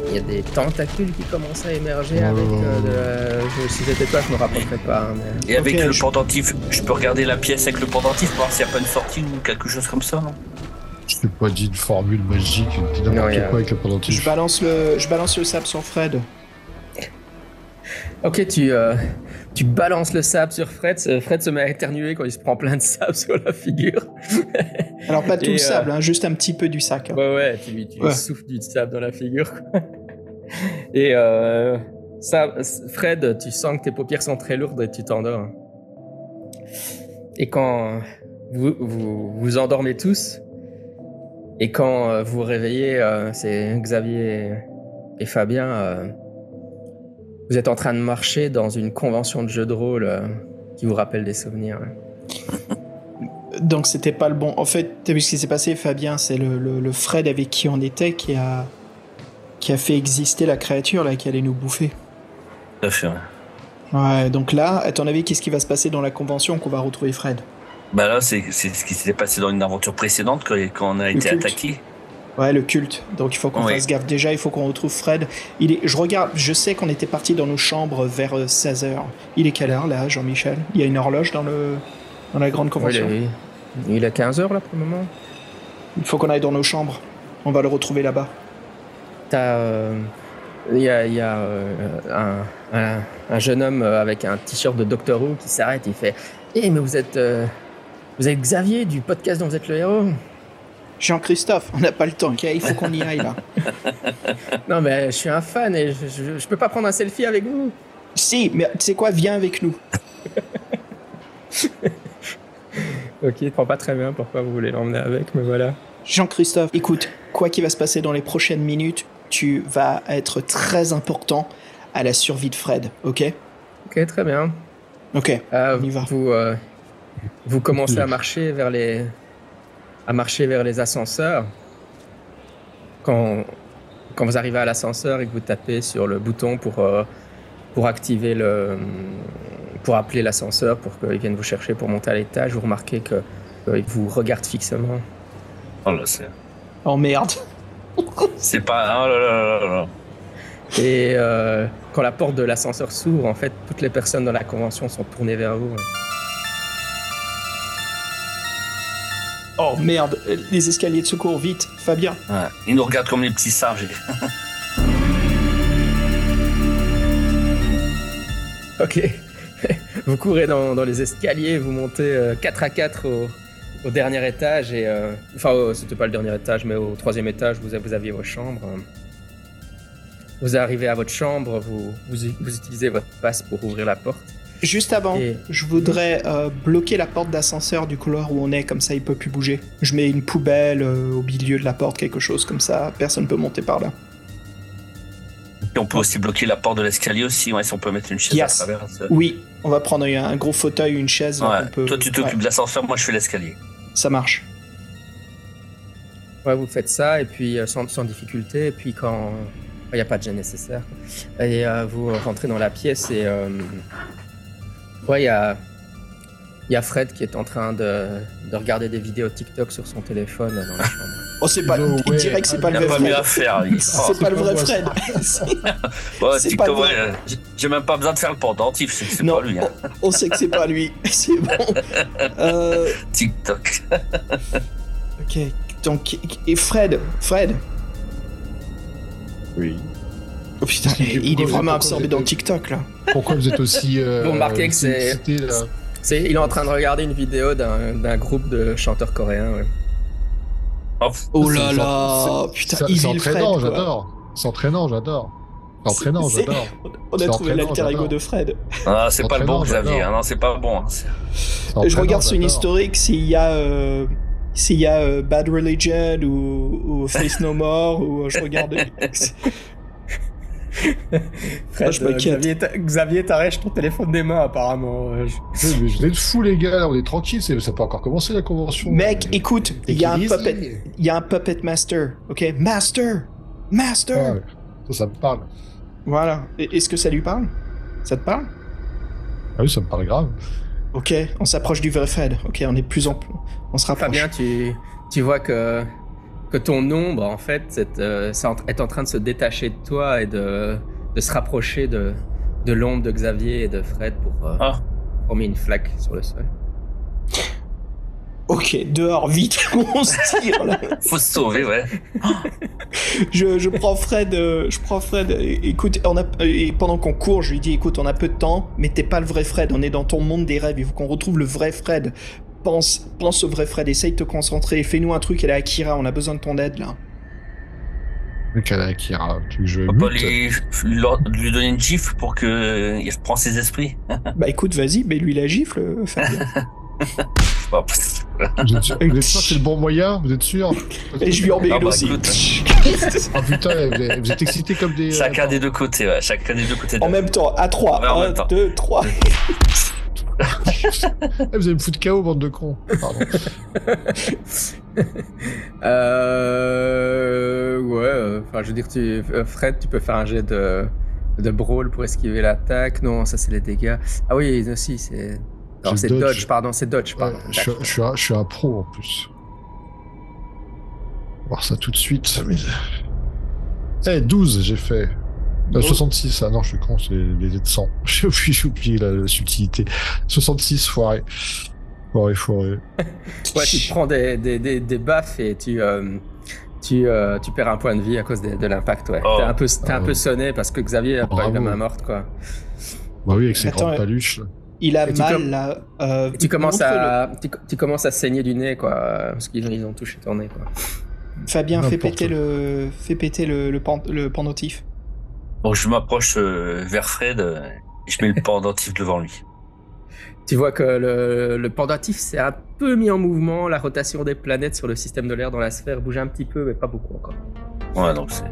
[SPEAKER 3] il y a des tentacules qui commencent à émerger
[SPEAKER 1] Oh.
[SPEAKER 3] avec. euh, de je- si j'étais toi, je me rapprocherais pas. hein, mais-
[SPEAKER 4] Et avec le
[SPEAKER 2] je-
[SPEAKER 4] pendentif, je peux regarder la pièce avec le pendentif pour voir s'il n'y a pas une sortie ou quelque chose comme ça, non?
[SPEAKER 1] Je t'ai pas dit une formule magique, dis n'importe
[SPEAKER 3] a-
[SPEAKER 1] avec le
[SPEAKER 2] Je
[SPEAKER 1] pendentif.
[SPEAKER 2] balance le, je balance le sable sur Fred.
[SPEAKER 3] Ok, tu, euh, tu balances le sable sur Fred. euh, Fred se met à éternuer quand il se prend plein de sable sur la figure.
[SPEAKER 2] Alors pas tout
[SPEAKER 3] Et,
[SPEAKER 2] le
[SPEAKER 3] euh,
[SPEAKER 2] sable, hein, juste un petit peu du sac. hein.
[SPEAKER 3] Ouais, ouais, tu lui souffles du sable dans la figure. Et euh, ça, Fred, tu sens que tes paupières sont très lourdes et tu t'endors. Et quand vous, vous vous endormez tous, et quand vous vous réveillez, c'est Xavier et Fabien, vous êtes en train de marcher dans une convention de jeu de rôle euh, qui vous rappelle des souvenirs. ouais.
[SPEAKER 2] Donc c'était pas le bon. En fait, t'as vu ce qui s'est passé, Fabien? C'est le, le- le Fred avec qui on était qui a qui a fait exister la créature là qui allait nous bouffer.
[SPEAKER 4] Tout à fait. ouais.
[SPEAKER 2] Donc là, à ton avis, qu'est-ce qui va se passer dans la convention qu'on va retrouver Fred?
[SPEAKER 4] Bah là, c'est ce qui s'était passé dans une aventure précédente quand, quand on a été attaqué.
[SPEAKER 2] Ouais, le culte. Donc il faut qu'on
[SPEAKER 4] Oui.
[SPEAKER 2] fasse gaffe. Déjà, il faut qu'on retrouve Fred. Il est. Je regarde. Je sais qu'on était parti dans nos chambres vers 16 h Il est quelle heure là, Jean-Michel? Il y a une horloge dans le dans la grande convention.
[SPEAKER 3] il, est, il est 15h là pour le moment.
[SPEAKER 2] Il faut qu'on aille dans nos chambres. On va le retrouver là-bas.
[SPEAKER 3] T'as. euh, Il y a, il y a, euh, un, un- un jeune homme euh, avec un t-shirt de Doctor Who qui s'arrête. Il fait Eh, mais vous êtes. euh, vous êtes Xavier du podcast dont vous êtes le héros?
[SPEAKER 2] Jean-Christophe, on n'a pas le temps, ok Il faut qu'on y aille là.
[SPEAKER 3] Non, mais je suis un fan et je, je, je peux pas prendre un selfie avec vous.
[SPEAKER 2] si, mais tu sais quoi Viens avec nous.
[SPEAKER 3] Ok, je comprends pas très bien pourquoi vous voulez l'emmener avec, mais voilà.
[SPEAKER 2] Jean-Christophe, écoute, quoi qu'il va se passer dans les prochaines minutes, tu vas être très important à la survie de Fred, ok?
[SPEAKER 3] Ok, très bien.
[SPEAKER 2] Ok.
[SPEAKER 3] Euh,
[SPEAKER 2] On y va.
[SPEAKER 3] Vous, euh, vous commencez à marcher vers les, à marcher vers les ascenseurs. Quand, quand vous arrivez à l'ascenseur et que vous tapez sur le bouton pour, euh, pour activer le, pour appeler l'ascenseur pour qu'il vienne vous chercher pour monter à l'étage, vous remarquez que qu'il vous regarde fixement.
[SPEAKER 4] Oh là, c'est.
[SPEAKER 2] Oh merde.
[SPEAKER 4] C'est pas. Oh là là là là là.
[SPEAKER 3] Et euh, quand la porte de l'ascenseur s'ouvre, en fait, toutes les personnes dans la convention sont tournées vers vous.
[SPEAKER 2] Oh merde. Les escaliers de secours, vite. Fabien.
[SPEAKER 4] Ouais. Ils nous regardent comme les petits singes.
[SPEAKER 3] Ok. vous courez dans, dans les escaliers, vous montez euh, 4 à 4 au, au dernier étage. Et, euh, enfin, au- c'était pas le dernier étage, mais au troisième étage, vous, vous aviez vos chambres. Vous arrivez à votre chambre, vous, vous, vous utilisez votre passe pour ouvrir la porte.
[SPEAKER 2] Juste avant,
[SPEAKER 3] Et-
[SPEAKER 2] je voudrais euh, bloquer la porte d'ascenseur du couloir où on est, comme ça il peut plus bouger. Je mets une poubelle euh, au milieu de la porte, quelque chose comme ça, personne peut monter par là.
[SPEAKER 4] Et on peut aussi bloquer la porte de l'escalier aussi, ouais, si on peut mettre une chaise
[SPEAKER 2] Yes.
[SPEAKER 4] à travers. ça-
[SPEAKER 2] Oui, on va prendre un, gros fauteuil, une chaise.
[SPEAKER 4] Ouais.
[SPEAKER 2] peut-
[SPEAKER 4] Toi, tu t'occupes
[SPEAKER 2] ouais,
[SPEAKER 4] de l'ascenseur, moi, je fais l'escalier.
[SPEAKER 2] ça marche.
[SPEAKER 3] Ouais, vous faites ça, et puis euh, sans, sans difficulté, et puis quand il n'y a pas de jet nécessaire. Et euh, vous rentrez dans la pièce, et euh, ouais, il y a, y a Fred qui est en train de, de regarder des vidéos TikTok sur son téléphone dans la chambre.
[SPEAKER 2] Oh, c'est pas.
[SPEAKER 1] No
[SPEAKER 2] il
[SPEAKER 1] way.
[SPEAKER 2] dirait que c'est pas le
[SPEAKER 4] a
[SPEAKER 2] vrai
[SPEAKER 4] pas mieux à
[SPEAKER 2] Fred. C'est pas le vrai Fred.
[SPEAKER 4] Ouais,
[SPEAKER 2] c'est
[SPEAKER 4] TikTok,
[SPEAKER 2] pas le
[SPEAKER 4] ouais, j'ai- même pas besoin de faire le pendentif, c'est c'est
[SPEAKER 2] non,
[SPEAKER 4] pas lui. Hein.
[SPEAKER 2] on, on sait que c'est pas lui. C'est bon. Euh,
[SPEAKER 4] TikTok.
[SPEAKER 2] ok. Donc, et Fred, Fred?
[SPEAKER 1] Oui.
[SPEAKER 2] Oh putain,
[SPEAKER 1] Pourquoi
[SPEAKER 2] il est vraiment absorbé dans TikTok là.
[SPEAKER 1] Pourquoi vous êtes aussi. Euh,
[SPEAKER 3] Vous remarquez que c'est- il est en train de regarder une vidéo d'un, d'un groupe de chanteurs coréens. ouais.
[SPEAKER 4] Oh,
[SPEAKER 2] Oh là là, putain,
[SPEAKER 1] C'est
[SPEAKER 2] Fred.
[SPEAKER 1] entraînant, j'adore. C'est entraînant, j'adore. C'est entraînant, j'adore.
[SPEAKER 2] On a trouvé l'alter ego de Fred.
[SPEAKER 4] Ah, c'est pas le bon Xavier, hein, non, c'est pas bon. hein.
[SPEAKER 2] Je regarde sur une historique s'il y a euh, s'il y a euh, Bad Religion ou, ou Face No More ou euh, je regarde.
[SPEAKER 3] Fred,
[SPEAKER 2] je m'inquiète.
[SPEAKER 3] euh, Xavier, Xavier ton téléphone des mains apparemment. euh, je-
[SPEAKER 1] Oui, mais Vous êtes fous, les gars, là, on est tranquille, ça peut encore commencer la convention.
[SPEAKER 2] Mec, écoute, il y a un puppet,
[SPEAKER 1] easy.
[SPEAKER 2] il y a un puppet master, ok, master, master.
[SPEAKER 1] Ah, ouais. Ça, ça me parle.
[SPEAKER 2] Voilà. Est-ce que ça lui parle? Ça te parle?
[SPEAKER 1] Ah oui, ça me parle grave.
[SPEAKER 2] Ok, on s'approche du vrai Fred. Ok, on est de plus en plus, on se rapproche.
[SPEAKER 3] Fabien, tu, tu vois que, que ton ombre, en fait, c'est, euh, c'est en- est en train de se détacher de toi et de, de se rapprocher de, de l'ombre de Xavier et de Fred pour euh,
[SPEAKER 4] Ah.
[SPEAKER 3] former une flaque sur le sol.
[SPEAKER 2] Ok, dehors, vite, on se tire là.
[SPEAKER 4] Faut se sauver, ouais.
[SPEAKER 2] je, je prends Fred, euh, je prends Fred. é- Écoute, on a, et pendant qu'on court, je lui dis, écoute, on a peu de temps, mais t'es pas le vrai Fred. On est dans ton monde des rêves. Il faut qu'on retrouve le vrai Fred. Pense, pense au vrai Fred. Essaye de te concentrer. Fais-nous un truc. Elle est Akira. On a besoin de ton aide là.
[SPEAKER 1] Le cas Akira, tu veux que je
[SPEAKER 4] On peut lui, lui- donner une gifle pour qu'il reprend ses esprits.
[SPEAKER 2] Bah écoute, vas-y, mais lui la gifle, euh, Fabien.
[SPEAKER 1] Que c'est le bon moyen? Vous êtes sûr?
[SPEAKER 2] Et je lui en mets
[SPEAKER 4] Ah
[SPEAKER 2] une
[SPEAKER 4] bah,
[SPEAKER 2] aussi.
[SPEAKER 1] Ah putain, vous êtes, excités comme des.
[SPEAKER 4] chacun
[SPEAKER 1] euh,
[SPEAKER 4] des deux côtés, ouais. Chacun des deux côtés. de-
[SPEAKER 2] en même temps, à 3.
[SPEAKER 4] Ouais, en
[SPEAKER 2] 1,
[SPEAKER 4] même temps.
[SPEAKER 2] 2, 3.
[SPEAKER 1] Ah, vous allez me foutre KO, bande de cons. Pardon.
[SPEAKER 3] Euh, ouais, euh, enfin, je veux dire, tu, euh, Fred, tu peux faire un jet de, de brawl pour esquiver l'attaque. Non, ça, c'est les dégâts. Ah oui, aussi, c'est. Non, c'est
[SPEAKER 1] dodge.
[SPEAKER 3] dodge. pardon, c'est dodge,
[SPEAKER 1] Ouais,
[SPEAKER 3] pardon.
[SPEAKER 1] je, suis- je suis un, je suis un pro en plus. On va voir ça tout de suite. mais- Eh, 12, j'ai fait. Euh, 66, ah non, je suis con, c'est les de 100. J'ai oublié, j'ai oublié la, la subtilité. 66, foiré. Foiré, foiré.
[SPEAKER 3] Ouais, tu te prends des, des, des, des baffes et tu, euh, tu, euh, tu perds un point de vie à cause de, de l'impact, ouais.
[SPEAKER 4] Oh.
[SPEAKER 3] T'es un, peu, t'es un
[SPEAKER 1] Oh.
[SPEAKER 3] peu sonné parce que Xavier a pas eu la main morte, quoi.
[SPEAKER 1] Bah oui, avec ses
[SPEAKER 2] Attends,
[SPEAKER 1] grandes
[SPEAKER 2] euh,
[SPEAKER 1] paluches. là.
[SPEAKER 2] Il a
[SPEAKER 3] Et tu
[SPEAKER 2] mal
[SPEAKER 3] com-
[SPEAKER 2] là. euh,
[SPEAKER 3] tu commences, à, tu, tu commences à saigner du nez, quoi, euh, parce qu'ils ils ont touché ton nez, quoi.
[SPEAKER 2] Fabien, fais péter le, fais péter le, le, pen- le pendentif.
[SPEAKER 4] Donc je m'approche euh, vers Fred euh, et je mets le pendentif devant lui.
[SPEAKER 3] Tu vois que le, le pendentif s'est un peu mis en mouvement, la rotation des planètes sur le système de l'air dans la sphère bouge un petit peu, mais pas beaucoup encore.
[SPEAKER 4] Ouais, donc c'est.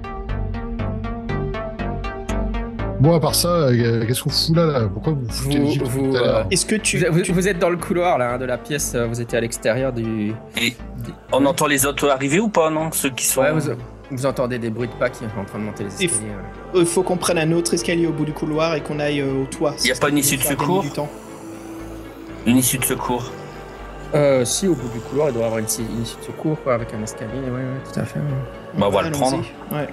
[SPEAKER 1] Bon, à part ça, euh, qu'est-ce qu'on fout là, là? Pourquoi vous foutez
[SPEAKER 3] Vous- vous,
[SPEAKER 2] Est-ce que tu.
[SPEAKER 3] Vous, vous-
[SPEAKER 2] tu-
[SPEAKER 3] vous êtes dans le couloir là hein, de la pièce, vous étiez à l'extérieur du.
[SPEAKER 4] Et on entend les autres arriver ou pas, non? Ceux qui sont.
[SPEAKER 3] Ouais, vous, vous entendez des bruits de pas qui sont en train de monter les
[SPEAKER 2] Il
[SPEAKER 3] escaliers. ouais.
[SPEAKER 2] Il faut qu'on prenne un autre escalier au bout du couloir et qu'on aille euh, au toit.
[SPEAKER 4] Y a
[SPEAKER 2] Ça
[SPEAKER 4] pas une issue de secours
[SPEAKER 2] du temps.
[SPEAKER 4] Une issue de secours.
[SPEAKER 3] Euh, si, au bout du couloir, il doit y avoir une, issue de secours quoi, avec un escalier. Ouais, ouais, tout à fait. ouais.
[SPEAKER 4] Bah, on va le prendre.
[SPEAKER 2] Ouais.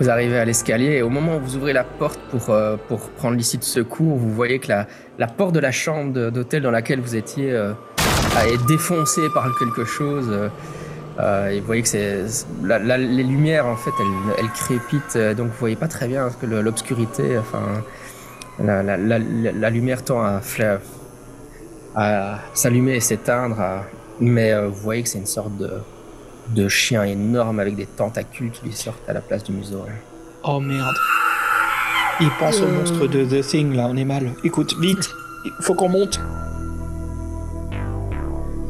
[SPEAKER 3] Vous arrivez à l'escalier et au moment où vous ouvrez la porte pour, euh, pour prendre l'issue de secours, vous voyez que la, la porte de la chambre d'hôtel dans laquelle vous étiez euh, est défoncée par quelque chose. Euh, et vous voyez que c'est la- la- les lumières en fait elles, elles crépitent euh, donc vous voyez pas très bien parce que l'obscurité enfin la, la- la- la- la lumière tend à, s'allumer et s'éteindre à- mais euh, vous voyez que c'est une sorte de, de chien énorme avec des tentacules qui lui sortent à la place du museau.
[SPEAKER 2] Oh merde. Il pense au monstre de The Thing là, on est mal. Écoute, vite, il faut qu'on monte.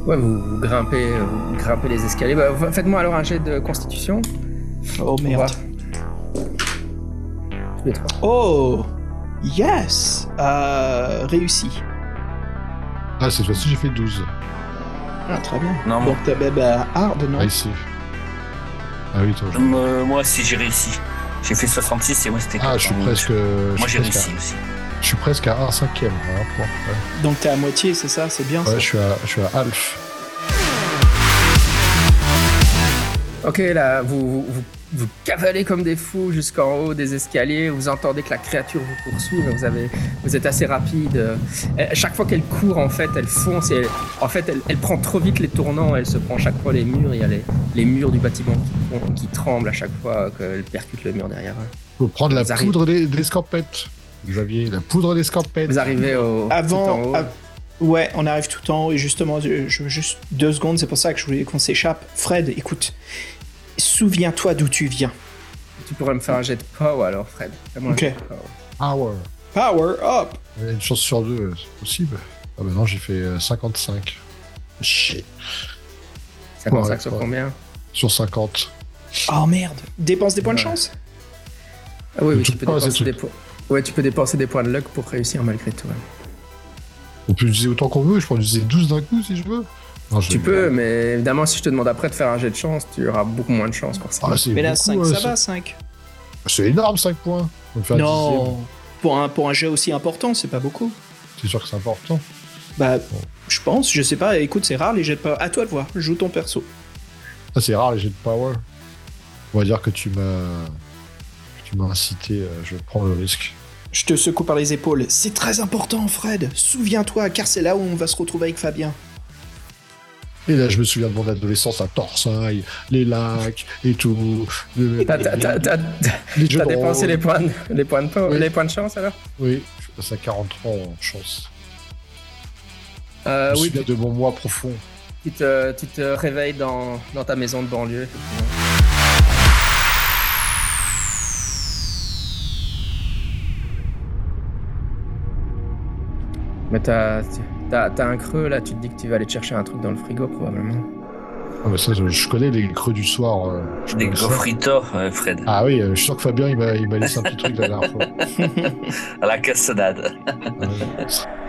[SPEAKER 3] Ouais, vous, vous grimpez, euh, vous grimpez les escaliers. Bah, fa- Faites-moi alors un jet de constitution.
[SPEAKER 2] Oh
[SPEAKER 3] Pour
[SPEAKER 2] merde.
[SPEAKER 3] voir. Tous les trois.
[SPEAKER 2] Oh Yes euh, Réussi.
[SPEAKER 1] Ah, cette fois-ci, j'ai fait 12.
[SPEAKER 2] Ah, très bien.
[SPEAKER 4] Non,
[SPEAKER 2] t'as bah, bah, hard, non
[SPEAKER 1] Ah, ici. Ah oui, toi. je-
[SPEAKER 4] euh, moi si j'ai réussi. J'ai fait 66 et moi c'était
[SPEAKER 1] Ah, je suis
[SPEAKER 4] 90.
[SPEAKER 1] presque.
[SPEAKER 4] Moi j'ai réussi aussi.
[SPEAKER 1] Je suis presque à 1 cinquième. hein, point. Ouais.
[SPEAKER 2] Donc t'es à moitié, c'est ça C'est bien
[SPEAKER 1] Ouais,
[SPEAKER 2] ça
[SPEAKER 1] je suis à, je suis à Alf.
[SPEAKER 3] Ok, là, vous, vous, vous, vous cavalez comme des fous jusqu'en haut des escaliers. Vous entendez que la créature vous poursuit, mais vous, avez, vous êtes assez rapide. Euh, à chaque fois qu'elle court, en fait, elle fonce. Et elle- en fait, elle, elle prend trop vite les tournants. Elle se prend chaque fois les murs. Il y a les, les murs du bâtiment qui, qui tremblent à chaque fois qu'elle percute le mur derrière.
[SPEAKER 1] Faut prendre la
[SPEAKER 3] Vous
[SPEAKER 1] poudre des, des scampettes. Xavier, la poudre des scampettes.
[SPEAKER 3] Vous arrivez au. tout en
[SPEAKER 2] Avant.
[SPEAKER 3] haut.
[SPEAKER 2] Ouais, on arrive tout en haut et justement, je, je- juste deux secondes, c'est pour ça que je voulais qu'on s'échappe. Fred, écoute, souviens-toi d'où tu viens.
[SPEAKER 3] Tu pourrais me faire un jet de power alors, Fred.
[SPEAKER 2] Ok.
[SPEAKER 3] power.
[SPEAKER 2] Power up
[SPEAKER 1] une chance sur deux, euh, c'est possible. Ah bah non, j'ai fait euh, 55. Shit.
[SPEAKER 3] 55
[SPEAKER 1] Ouais,
[SPEAKER 3] sur
[SPEAKER 1] ouais.
[SPEAKER 3] combien
[SPEAKER 1] Sur 50.
[SPEAKER 2] Oh merde Dépense des points de chance
[SPEAKER 3] Ah oui, oui, tu peux, dépenser des points. Ouais, tu peux dépenser des points de luck pour réussir malgré tout. ouais.
[SPEAKER 1] On peut utiliser autant qu'on veut, je peux en utiliser 12 d'un coup si je veux. Non, je-
[SPEAKER 3] Tu peux, mais évidemment, si je te demande après de faire un jet de chance, tu auras beaucoup moins de chance forcément.
[SPEAKER 1] Ah,
[SPEAKER 2] Mais là,
[SPEAKER 1] beaucoup,
[SPEAKER 2] 5,
[SPEAKER 1] euh,
[SPEAKER 2] ça
[SPEAKER 1] c'est-
[SPEAKER 2] va, 5
[SPEAKER 1] C'est énorme 5 points. On peut faire un dixième.
[SPEAKER 2] Non pour un, pour un jeu aussi important, c'est pas beaucoup.
[SPEAKER 1] C'est sûr que c'est important.
[SPEAKER 2] Bah, je pense, je sais pas, écoute, c'est rare les jets de power. À toi de voir, joue ton perso.
[SPEAKER 1] Ça, c'est rare les jets de power. On va dire que tu m'as. Tu m'as incité, euh, je prends le risque.
[SPEAKER 2] Je te secoue par les épaules. C'est très important, Fred. Souviens-toi, car c'est là où on va se retrouver avec Fabien.
[SPEAKER 1] Et là, je me souviens de mon adolescence à Torsailles, les lacs et tout. le-
[SPEAKER 3] T'as dépensé les points, de, les, points de
[SPEAKER 1] Oui.
[SPEAKER 3] les points de chance alors?
[SPEAKER 1] Oui, je passe à 43 en chance.
[SPEAKER 3] euh,
[SPEAKER 1] je me
[SPEAKER 3] Oui,
[SPEAKER 1] souviens de mon moi profond.
[SPEAKER 3] tu te, tu te réveilles dans, dans ta maison de banlieue. effectivement. Mais t'as t'as- t'as un creux là, tu te dis que tu vas aller te chercher un truc dans le frigo probablement.
[SPEAKER 1] Ah bah ça, je, je connais les creux du soir. euh, je
[SPEAKER 4] euh, Fred.
[SPEAKER 1] Ah oui, euh, je suis sûr que Fabien, il m'a il m'a laissé un petit truc la dernière fois.
[SPEAKER 4] À la cassonade.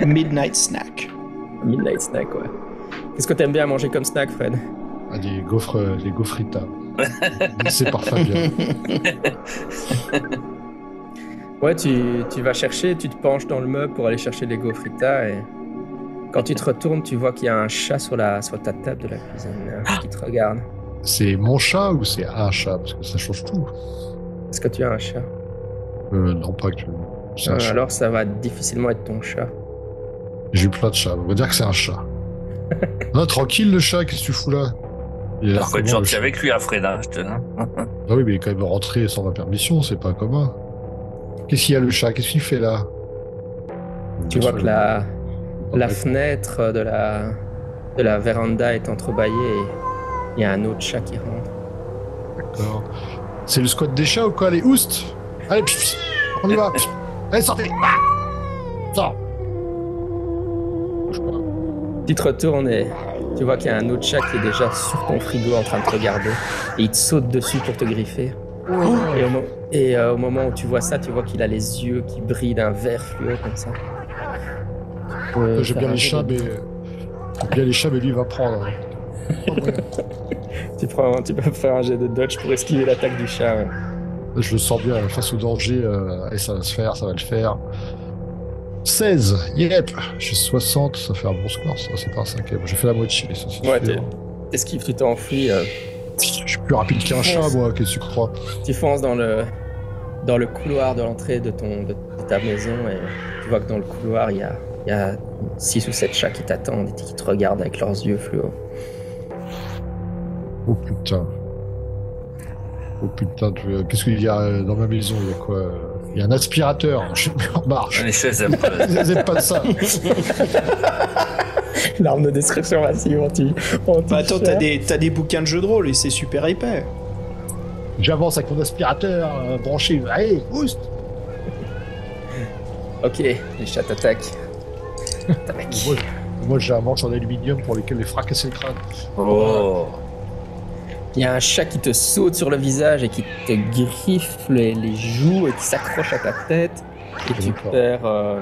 [SPEAKER 2] Midnight Snack.
[SPEAKER 3] Midnight snack, ouais. Qu'est-ce que t'aimes bien manger comme snack, Fred?
[SPEAKER 1] Ah, des gaufres, euh, des gaufritas. Laissé par Fabien.
[SPEAKER 3] Ouais, tu, tu vas chercher, tu te penches dans le meuble pour aller chercher les gaufritas et quand tu te retournes, tu vois qu'il y a un chat sur, la, sur ta table de la cuisine qui te regarde.
[SPEAKER 1] C'est mon chat ou c'est un chat? Parce que ça change tout.
[SPEAKER 3] Est-ce que tu as un chat?
[SPEAKER 1] Euh, non, pas que. Un
[SPEAKER 3] Euh,
[SPEAKER 1] chat.
[SPEAKER 3] Alors ça va difficilement être ton chat.
[SPEAKER 1] J'ai eu plein de chats. On va dire que c'est un chat. non, tranquille le chat, qu'est-ce que tu fous là? Il le
[SPEAKER 4] gentil avec lui, hein, Fred. hein, je te- hein.
[SPEAKER 1] Ah oui, mais il est quand même rentré sans ma permission, c'est pas commun. Qu'est-ce qu'il y a le chat? Qu'est-ce qu'il fait là?
[SPEAKER 3] Tu vois que la, fenêtre de la, de la véranda est entrebâillée et il y a un autre chat qui rentre.
[SPEAKER 1] D'accord. C'est le squat des chats ou quoi? Allez, oust Allez, pff, pff, on y va pff. Allez, sortez Ah Sors.
[SPEAKER 3] Tu te retournes et tu vois qu'il y a un autre chat qui est déjà sur ton frigo en train de te regarder et il te saute dessus pour te griffer. Et, au, mo- et, euh, au moment où tu vois ça, tu vois qu'il a les yeux qui brillent d'un vert fluo comme ça.
[SPEAKER 1] J'aime
[SPEAKER 3] faire
[SPEAKER 1] bien les chats, mais. J'aime bien les chats, mais lui, il va prendre.
[SPEAKER 3] Tu, prends, tu peux faire un jet de dodge pour esquiver l'attaque du chat. ouais.
[SPEAKER 1] Je le sens bien face au danger, euh, et ça va se faire, ça va le faire. 16, yep, j'ai 60, ça fait un bon score, ça, c'est pas un cinquième. J'ai fait la moitié, ça c'est
[SPEAKER 3] Ouais,
[SPEAKER 1] sûr.
[SPEAKER 3] T'esquives, tu t'enfuis. euh,
[SPEAKER 1] Je suis plus rapide qu'un chat, moi, qu'est-ce que tu crois
[SPEAKER 3] tu fonces dans le, dans le couloir de l'entrée de, ton, de, de ta maison et tu vois que dans le couloir, il y a, il y a 6 ou 7 chats qui t'attendent et qui te regardent avec leurs yeux fluo.
[SPEAKER 1] Oh putain. Oh putain, tu- qu'est-ce qu'il y a euh, dans ma maison Il y a quoi euh, Il y a un aspirateur, je mets en marche.
[SPEAKER 4] Les chaises aiment pas.
[SPEAKER 1] Pas de ça
[SPEAKER 3] L'arme de destruction massive anti. anti
[SPEAKER 2] Bah attends, t'as des, bouquins de jeux de rôle et c'est super épais.
[SPEAKER 1] J'avance avec mon aspirateur euh, branché. Allez, boost
[SPEAKER 3] Ok, les chats t'attaquent. T'attaquent.
[SPEAKER 1] Moi, moi, j'ai un manche en aluminium pour lesquels les fracasser le crâne.
[SPEAKER 4] Oh.
[SPEAKER 3] Il y a un chat qui te saute sur le visage et qui te griffe les, les joues et qui s'accroche à ta tête. Et tu perds, euh,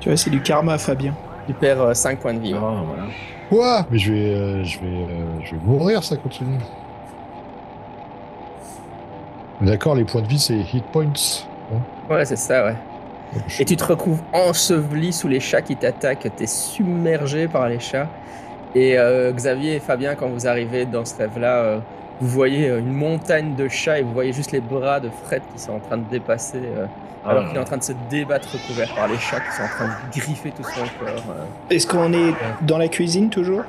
[SPEAKER 2] Tu vois, c'est du karma, Fabien.
[SPEAKER 3] Tu perds 5 points de vie.
[SPEAKER 4] Ah, voilà.
[SPEAKER 1] Quoi? Mais je vais, euh, je vais, euh, je vais mourir, ça continue. D'accord, les points de vie, c'est hit points. hein?
[SPEAKER 3] Ouais, c'est ça, ouais.
[SPEAKER 1] Je-
[SPEAKER 3] Et tu te retrouves enseveli sous les chats qui t'attaquent, t'es submergé par les chats. Et euh, Xavier et Fabien, quand vous arrivez dans ce rêve-là, euh, vous voyez euh, une montagne de chats et vous voyez juste les bras de Fred qui sont en train de dépasser, euh, alors
[SPEAKER 4] Ah.
[SPEAKER 3] qu'il est en train de se débattre recouvert par les chats qui sont en train de griffer tout son corps. euh.
[SPEAKER 2] Est-ce qu'on est dans la cuisine toujours?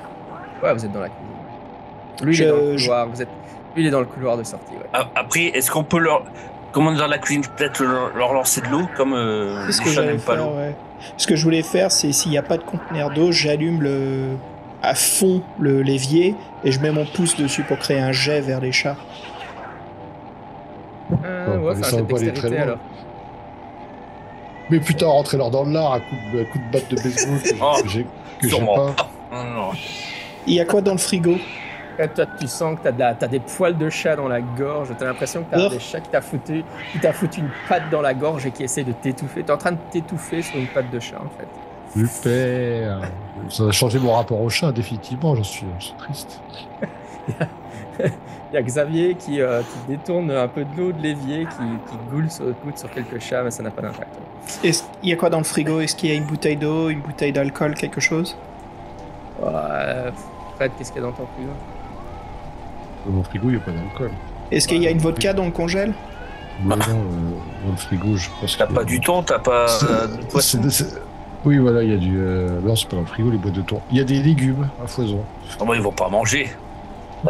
[SPEAKER 3] Ouais, vous êtes dans la cuisine. Lui, il est dans le
[SPEAKER 2] je-
[SPEAKER 3] couloir. Vous êtes... Lui, il est dans le couloir de sortie. Ouais.
[SPEAKER 4] Après, est-ce qu'on peut leur. Comment dans la cuisine, peut-être leur, leur lancer de l'eau comme euh,
[SPEAKER 2] C'est ce
[SPEAKER 4] les
[SPEAKER 2] que
[SPEAKER 4] chats n'aiment pas l'eau
[SPEAKER 2] ouais. Ce que je voulais faire, c'est s'il n'y a pas de conteneur d'eau, j'allume le à fond le l'évier et je mets mon pouce dessus pour créer un jet vers les chats.
[SPEAKER 3] Euh,
[SPEAKER 1] Ouais, ça va aller très
[SPEAKER 3] dextérité
[SPEAKER 1] loin.
[SPEAKER 3] alors.
[SPEAKER 1] Mais putain, rentrez-leur dans le lard à coup de, à coup de batte de baseball que,
[SPEAKER 4] Oh,
[SPEAKER 1] j'ai que j'ai
[SPEAKER 4] Sûrement
[SPEAKER 1] pas.
[SPEAKER 2] Il y a quoi dans le frigo?
[SPEAKER 3] Quand toi, tu sens que t'as de la- t'as des poils de chat dans la gorge, t'as l'impression que t'as
[SPEAKER 2] Oh.
[SPEAKER 3] des chats qui t'a foutu, qui t'a foutu une patte dans la gorge et qui essaie de t'étouffer. T'es en train de t'étouffer sur une patte de chat en fait.
[SPEAKER 1] Super. Ça a changé mon rapport au chat, définitivement. Je suis, je suis triste.
[SPEAKER 3] Il y a Xavier qui, euh, qui détourne un peu de l'eau de l'évier, qui, qui goule sur, goûte sur quelques chats, mais ça n'a pas d'impact.
[SPEAKER 2] Il y a quoi dans le frigo? Est-ce qu'il y a une bouteille d'eau, une bouteille d'alcool, quelque chose?
[SPEAKER 3] Ouais, Fred, qu'est-ce qu'il y a dans ton frigo?
[SPEAKER 1] Dans mon frigo, il n'y a pas d'alcool.
[SPEAKER 2] Est-ce qu'il y a une vodka dans le congèle?
[SPEAKER 1] Non, euh, dans le frigo, je pense
[SPEAKER 4] T'as
[SPEAKER 1] y a-
[SPEAKER 4] pas du thon, t'as pas euh, de poisson?
[SPEAKER 1] Oui, voilà, il y a du. Euh... Non, c'est pas dans le frigo, les boîtes de thon. Il y a des légumes à foison.
[SPEAKER 4] Ah, bon, ils vont pas manger.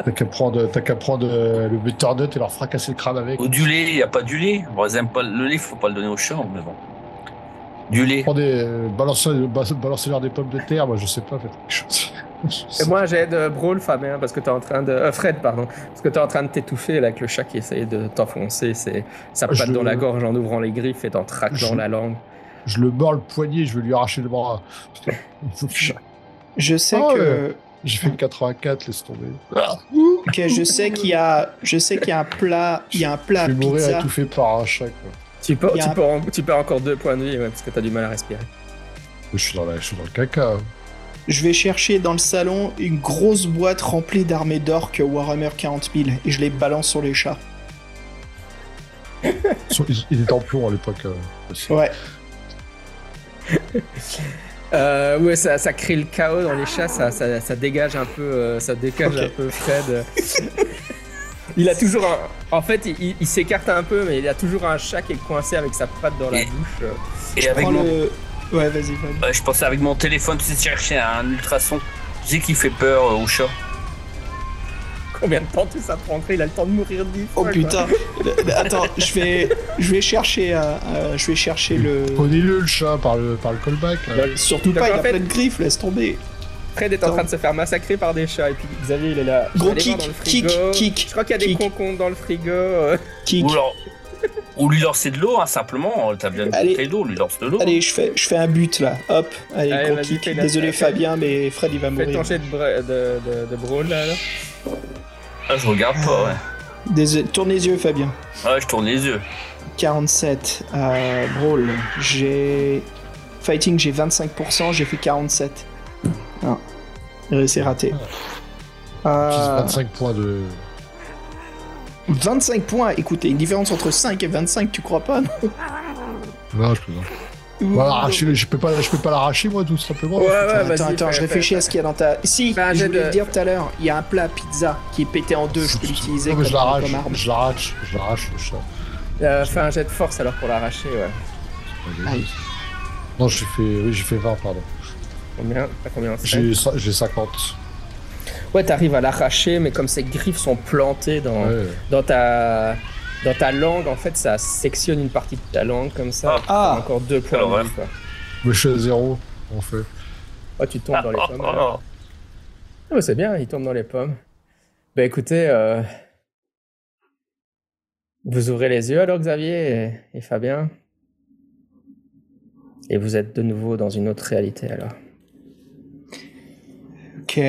[SPEAKER 1] T'as qu'à prendre, t'as qu'à prendre euh, le butternut et leur fracasser le crâne avec.
[SPEAKER 4] Ou du lait, il y a pas du lait. Bon, ils aiment pas le lait, faut pas le donner aux chats, mais bon. Du lait.
[SPEAKER 1] Prends des, euh, balancer, balancer leur des pommes de terre, moi je sais pas, faites quelque chose.
[SPEAKER 3] Et moi j'aide euh, Brawl, Fabien, parce que t'es en train de. euh, Fred, pardon. Parce que t'es en train de t'étouffer là, avec le chat qui essaye de t'enfoncer c'est sa patte
[SPEAKER 1] Je-
[SPEAKER 3] dans la gorge en ouvrant les griffes et t'en traquant
[SPEAKER 1] Je-
[SPEAKER 3] la langue.
[SPEAKER 1] Je le mords le poignet, je vais lui arracher le bras.
[SPEAKER 2] Je sais
[SPEAKER 1] Ah
[SPEAKER 2] que
[SPEAKER 1] J'ai fait le 84, laisse tomber.
[SPEAKER 2] ok, je sais qu'il y a je sais qu'il y a un plat, il y a un plat
[SPEAKER 1] Je vais mourir
[SPEAKER 2] pizza.
[SPEAKER 1] étouffé par un chat. Quoi.
[SPEAKER 3] Tu, peux,
[SPEAKER 2] Il
[SPEAKER 3] tu,
[SPEAKER 2] un-
[SPEAKER 3] peux en- tu perds encore deux points de vie, ouais, parce que t'as du mal à respirer.
[SPEAKER 1] Je suis dans, la, je suis dans le caca.
[SPEAKER 2] Je vais chercher dans le salon une grosse boîte remplie d'armées d'orques Warhammer 40 000 et je les balance sur les chats.
[SPEAKER 1] Ils étaient en plomb à l'époque. euh.
[SPEAKER 2] Ouais.
[SPEAKER 3] Euh, ouais, ça, ça crée le chaos dans les chats, ça, ça, ça dégage un peu, euh, ça dégage un peu Fred. il a toujours un... En fait, il, s'écarte un peu, mais il a toujours un chat qui est coincé avec sa patte dans la
[SPEAKER 4] Et-
[SPEAKER 3] bouche. euh.
[SPEAKER 4] Et avec
[SPEAKER 2] Prends
[SPEAKER 4] mon...
[SPEAKER 2] le Ouais, vas-y.
[SPEAKER 4] Ouais, je pensais avec mon téléphone, tu sais, chercher un ultrason. Tu sais qui fait peur euh, aux chats
[SPEAKER 3] Combien de temps tout ça prendrait Il a le temps de mourir dix
[SPEAKER 2] Oh
[SPEAKER 3] fois, quoi.
[SPEAKER 2] putain. Attends, je vais je vais chercher euh, euh, je vais chercher le
[SPEAKER 1] Prenez-le le chat par le, par le callback. là.
[SPEAKER 2] surtout
[SPEAKER 3] Donc,
[SPEAKER 2] pas, il
[SPEAKER 3] en
[SPEAKER 2] a
[SPEAKER 3] fait-
[SPEAKER 2] plein de griffes, laisse tomber.
[SPEAKER 3] Fred est en train de se faire massacrer par des chats, et puis Xavier, il est là.
[SPEAKER 2] Gros kick,
[SPEAKER 3] dans le frigo.
[SPEAKER 2] kick, kick,
[SPEAKER 3] Je crois qu'il y a des concombres dans le frigo. euh.
[SPEAKER 2] Kick.
[SPEAKER 4] Ou, alors... Ou lui lancer de l'eau, hein, simplement. T'as bien une d'eau, lui lance de l'eau.
[SPEAKER 2] Allez, je fais, je fais un but là. Hop, allez,
[SPEAKER 3] Allez,
[SPEAKER 2] gros kick.
[SPEAKER 3] fais
[SPEAKER 2] Désolé
[SPEAKER 3] fais-
[SPEAKER 2] Fabien, mais Fred il va
[SPEAKER 3] Fais
[SPEAKER 2] mourir.
[SPEAKER 3] ton jet de, de, de, de brawl là. là.
[SPEAKER 4] Ah, je regarde pas, ouais.
[SPEAKER 2] Des... Tourne les yeux, Fabien.
[SPEAKER 4] Ouais, je tourne les yeux.
[SPEAKER 2] 47. Euh, Brawl, j'ai. Fighting, j'ai 25%, j'ai fait 47. Non. Euh, C'est raté.
[SPEAKER 1] J'ai
[SPEAKER 2] Euh,
[SPEAKER 1] 25 points de.
[SPEAKER 2] 25 points, écoutez, une différence entre 5 et 25, tu crois pas non?
[SPEAKER 1] Non, je peux pas. Bah, arracher, je peux pas, je peux pas l'arracher moi tout simplement.
[SPEAKER 3] Ouais, ouais,
[SPEAKER 2] Attends,
[SPEAKER 3] vas-y,
[SPEAKER 2] attends,
[SPEAKER 3] fais-
[SPEAKER 2] je
[SPEAKER 3] fais-
[SPEAKER 2] réfléchis à ce qu'il y a dans ta. Si,
[SPEAKER 3] un
[SPEAKER 2] je
[SPEAKER 3] jet
[SPEAKER 2] voulais le dire tout à l'heure, il y a un plat pizza qui est pété en deux, je peux l'utiliser
[SPEAKER 1] Non,
[SPEAKER 2] comme,
[SPEAKER 1] mais je l'arrache,
[SPEAKER 2] comme arme.
[SPEAKER 1] je l'arrache, je l'arrache. le chat.
[SPEAKER 3] Euh, fais un jet de force alors pour l'arracher, ouais.
[SPEAKER 2] Aïe.
[SPEAKER 1] Non, j'ai fait, oui, j'ai fait 20, pardon.
[SPEAKER 3] Combien? T'as combien?
[SPEAKER 1] J'ai, ça- j'ai 50.
[SPEAKER 3] Ouais, t'arrives à l'arracher, mais comme ses griffes sont plantées dans,
[SPEAKER 1] Ouais.
[SPEAKER 3] dans ta dans ta langue, en fait, ça sectionne une partie de ta langue comme ça.
[SPEAKER 2] Ah.
[SPEAKER 3] Encore deux points de
[SPEAKER 4] horreur.
[SPEAKER 3] vie, quoi.
[SPEAKER 1] Mais je suis à zéro, en fait.
[SPEAKER 3] Oh, tu tombes dans les pommes. alors.
[SPEAKER 4] Oh,
[SPEAKER 3] Ah, bah, c'est bien, il tombe dans les pommes. Bah écoutez, euh, vous ouvrez les yeux alors Xavier et, et Fabien. Et vous êtes de nouveau dans une autre réalité alors.
[SPEAKER 2] Ok.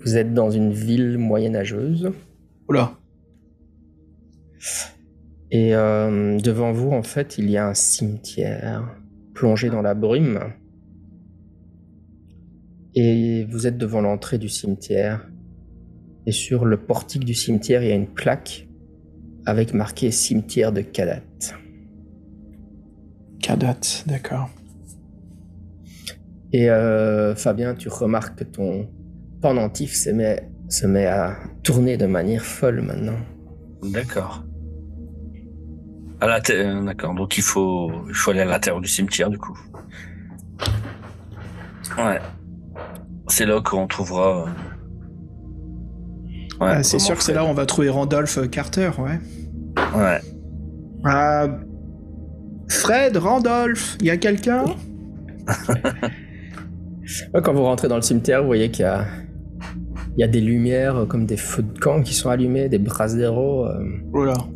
[SPEAKER 3] Vous êtes dans une ville moyenâgeuse.
[SPEAKER 2] Oula.
[SPEAKER 3] Et euh, devant vous, en fait, il y a un cimetière plongé dans la brume. Et vous êtes devant l'entrée du cimetière. Et sur le portique du cimetière, il y a une plaque avec marqué cimetière de Kadat.
[SPEAKER 2] Cadotte, d'accord.
[SPEAKER 3] Et euh, Fabien, tu remarques que ton pendentif se met, se met à tourner de manière folle maintenant.
[SPEAKER 4] D'accord. À la euh, d'accord. Donc il faut, il faut aller à l'intérieur du cimetière du coup. Ouais. C'est là qu'on trouvera. euh, Ouais,
[SPEAKER 2] Ah, c'est sûr que c'est là où on va trouver Randolph Carter, ouais.
[SPEAKER 4] Ouais.
[SPEAKER 2] Euh, Fred, Randolph, il y a quelqu'un?
[SPEAKER 3] Quand vous rentrez dans le cimetière, vous voyez qu'il y a, il y a des lumières euh, comme des feux de camp qui sont allumés, des braseros, euh,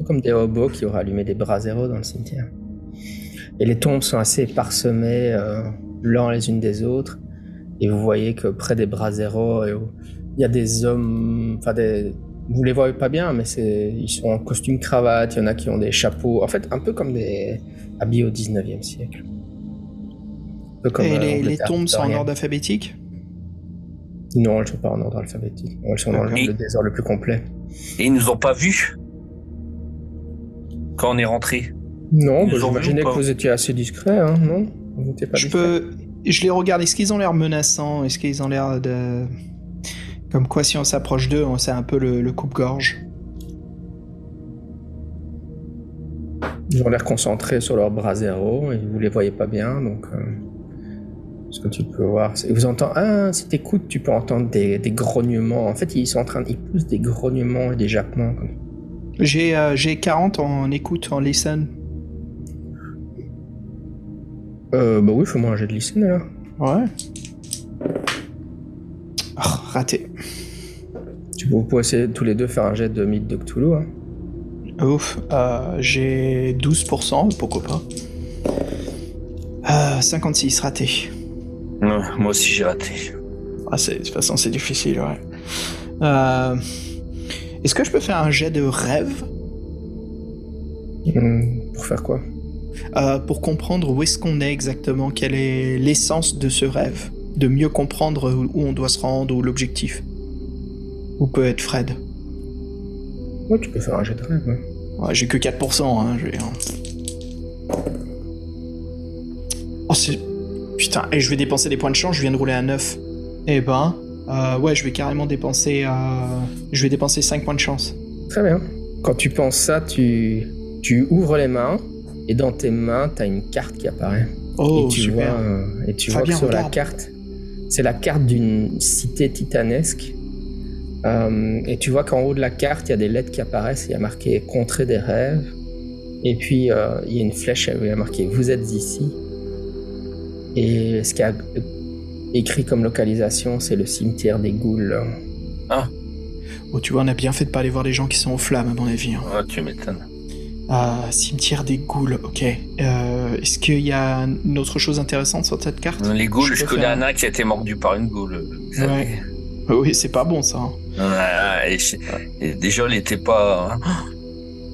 [SPEAKER 3] comme des hobos qui auraient allumé des braseros dans le cimetière. Et les tombes sont assez parsemées, euh, l'un les unes des autres. Et vous voyez que près des braseros, il y a des hommes, enfin des, vous les voyez pas bien, mais c'est, ils sont en costume cravate. Il y en a qui ont des chapeaux, en fait, un peu comme des habillés au 19e siècle. Un peu comme,
[SPEAKER 2] Et
[SPEAKER 3] euh,
[SPEAKER 2] les, tombes sont en ordre alphabétique?
[SPEAKER 3] Non, elles sont pas en ordre alphabétique. Elles sont dans le, le désordre le plus complet.
[SPEAKER 4] Et ils nous ont pas vus quand on est rentré?
[SPEAKER 3] Non, bah, j'imaginais que vous étiez assez discret, hein, non? Vous n'étiez pas
[SPEAKER 2] Je
[SPEAKER 3] discret
[SPEAKER 2] peux. Je les regarde. Est-ce qu'ils ont l'air menaçants? Est-ce qu'ils ont l'air de. Comme quoi, si on s'approche d'eux, on- c'est un peu le, le coupe-gorge.
[SPEAKER 3] Ils ont l'air concentrés sur leur brasero et vous les voyez pas bien, donc. euh, ce que tu peux voir, c'est. Vous entendez. Ah, si t'écoutes, tu peux entendre des, des grognements. En fait, ils sont en train. Ils poussent des grognements et des jappements.
[SPEAKER 2] J'ai euh, j'ai 40 en écoute, en listen.
[SPEAKER 3] Euh, bah oui, fais-moi un jet de listen alors.
[SPEAKER 2] Ouais. Oh, raté.
[SPEAKER 3] Tu peux, vous pouvez essayer tous les deux faire un jet de mythe de Cthulhu. Hein.
[SPEAKER 2] Ouf. euh, J'ai 12%, pourquoi pas. Euh, 56, raté.
[SPEAKER 4] Ouais, moi aussi j'ai raté.
[SPEAKER 2] Ah, c'est- de toute façon, c'est difficile, ouais. Euh, Est-ce que je peux faire un jet de rêve?
[SPEAKER 3] Hum, pour faire quoi?
[SPEAKER 2] Euh, pour comprendre où est-ce qu'on est exactement, quelle est l'essence de ce rêve, de mieux comprendre où on doit se rendre ou l'objectif? Où peut être Fred?
[SPEAKER 3] Ouais, tu peux faire un jet de rêve. ouais.
[SPEAKER 2] Ouais, J'ai que 4%, hein, je vais... Oh, c'est... Putain, et je vais dépenser des points de chance, je viens de rouler un 9. Eh ben, euh, ouais, je vais carrément dépenser... euh, Je vais dépenser 5 points de chance.
[SPEAKER 3] Très bien. Quand tu penses ça, tu, tu ouvres les mains et dans tes mains, tu as une carte qui apparaît.
[SPEAKER 2] Oh,
[SPEAKER 3] et tu
[SPEAKER 2] super.
[SPEAKER 3] vois, euh, et tu vois que sur la carte, c'est la carte d'une cité titanesque. Euh, et tu vois qu'en haut de la carte, il y a des lettres qui apparaissent. Il y a marqué Contrée des rêves. Et puis, euh, il y a une flèche où il y a marqué Vous êtes ici. Et ce qui a écrit comme localisation, c'est le cimetière des Goules.
[SPEAKER 2] Oh, tu vois, on a bien fait de pas aller voir les gens qui sont aux flammes, à mon avis. hein.
[SPEAKER 4] Ouais, tu m'étonnes.
[SPEAKER 2] Ah, cimetière des ghouls, ok. Euh, Est-ce qu'il y a une autre chose intéressante sur cette carte?
[SPEAKER 4] Les ghouls,
[SPEAKER 2] Je
[SPEAKER 4] je, connais
[SPEAKER 2] faire-
[SPEAKER 4] un nain qui a été mordu par une goule.
[SPEAKER 2] Ouais. Oui, c'est pas bon ça. hein.
[SPEAKER 4] Et et déjà, il était pas.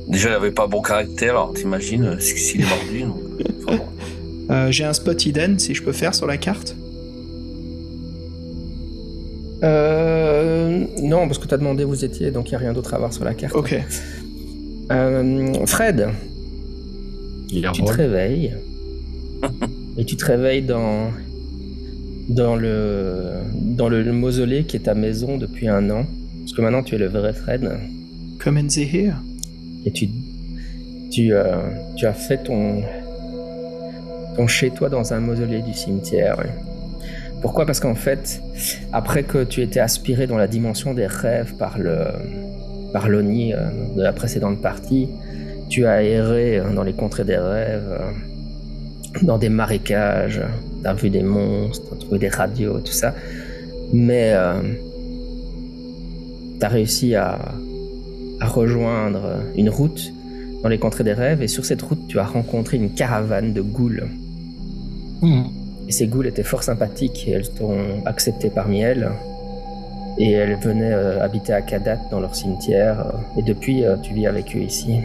[SPEAKER 4] Déjà, il avait pas bon caractère, alors t'imagines euh, s'il est mordu. donc, enfin, bon.
[SPEAKER 2] Euh, J'ai un spot hidden si je peux faire sur la carte.
[SPEAKER 3] Euh, non, parce que tu as demandé où vous étiez, donc il n'y a rien d'autre à voir sur la carte.
[SPEAKER 2] Ok.
[SPEAKER 3] Euh, Fred,
[SPEAKER 1] Il
[SPEAKER 3] tu te réveilles. et tu te réveilles dans, dans, le, dans le mausolée qui est ta maison depuis un an. Parce que maintenant tu es le vrai Fred.
[SPEAKER 2] Come and see here.
[SPEAKER 3] Et tu, tu, euh, tu as fait ton, ton chez-toi dans un mausolée du cimetière. Pourquoi? Parce qu'en fait, après que tu étais aspiré dans la dimension des rêves par le par l'Oni euh, de la précédente partie, tu as erré euh, dans les contrées des rêves, euh, dans des marécages, tu as vu des monstres, tu as trouvé des radios, tout ça. Mais tu as réussi à, à rejoindre une route dans les contrées des rêves, et sur cette route, tu as rencontré une caravane de ghouls. Et ces ghouls étaient fort sympathiques et elles t'ont accepté parmi elles. Et elles venaient euh, habiter à Kadat dans leur cimetière. et depuis, euh, tu vis avec eux ici.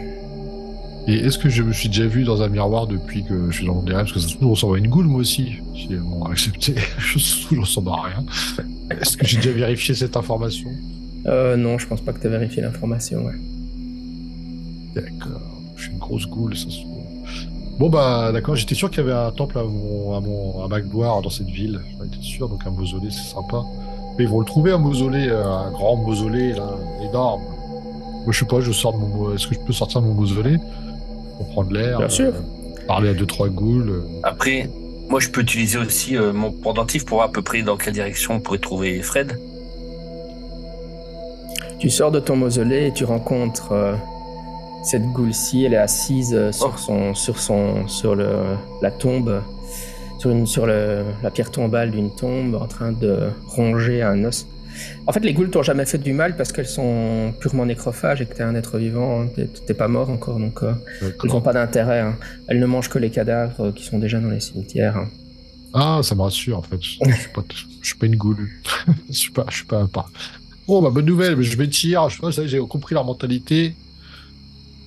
[SPEAKER 1] Et est-ce que je me suis déjà vu dans un miroir depuis que je suis dans mon rêves Parce que ça se trouve, je ressemble à une goule, moi aussi. Si elles m'ont accepté, je se trouve, je ressemble à rien. Est-ce que j'ai déjà vérifié cette information?
[SPEAKER 3] Euh, non, je pense pas que tu as vérifié l'information. ouais.
[SPEAKER 1] D'accord. Je suis une grosse goule, ça se trouve. Bon bah d'accord, j'étais sûr qu'il y avait un temple à mon, à mon à ma gloire dans cette ville. J'en étais sûr, donc un mausolée, c'est sympa. Mais ils vont le trouver un mausolée, euh, un grand mausolée là, énorme. Moi je sais pas, je sors de mon, est-ce que je peux sortir de mon mausolée? Pour prendre l'air
[SPEAKER 3] Bien sûr.
[SPEAKER 1] Parler à deux trois ghouls. euh.
[SPEAKER 4] Après, moi, je peux utiliser aussi euh, mon pendentif pour voir à peu près dans quelle direction on pourrait trouver Fred.
[SPEAKER 3] Tu sors de ton mausolée et tu rencontres euh, cette goule-ci. Elle est assise euh, sur,
[SPEAKER 4] Oh.
[SPEAKER 3] son, sur, son, sur le, la tombe, sur, une, sur le- la pierre tombale d'une tombe, en train de ronger un os. En fait, les ghouls t'ont jamais fait du mal parce qu'elles sont purement nécrophages et que t'es un être vivant. hein. T'es- pas mort encore, donc euh, elles n'ont pas d'intérêt. hein. Elles ne mangent que les cadavres euh, qui sont déjà dans les cimetières. hein.
[SPEAKER 1] Ah, ça me rassure en fait. Je suis pas, je suis pas une goule. je suis pas, je suis pas, pas. Bah bonne nouvelle, je m'étire. Je sais pas, ça, j'ai compris leur mentalité.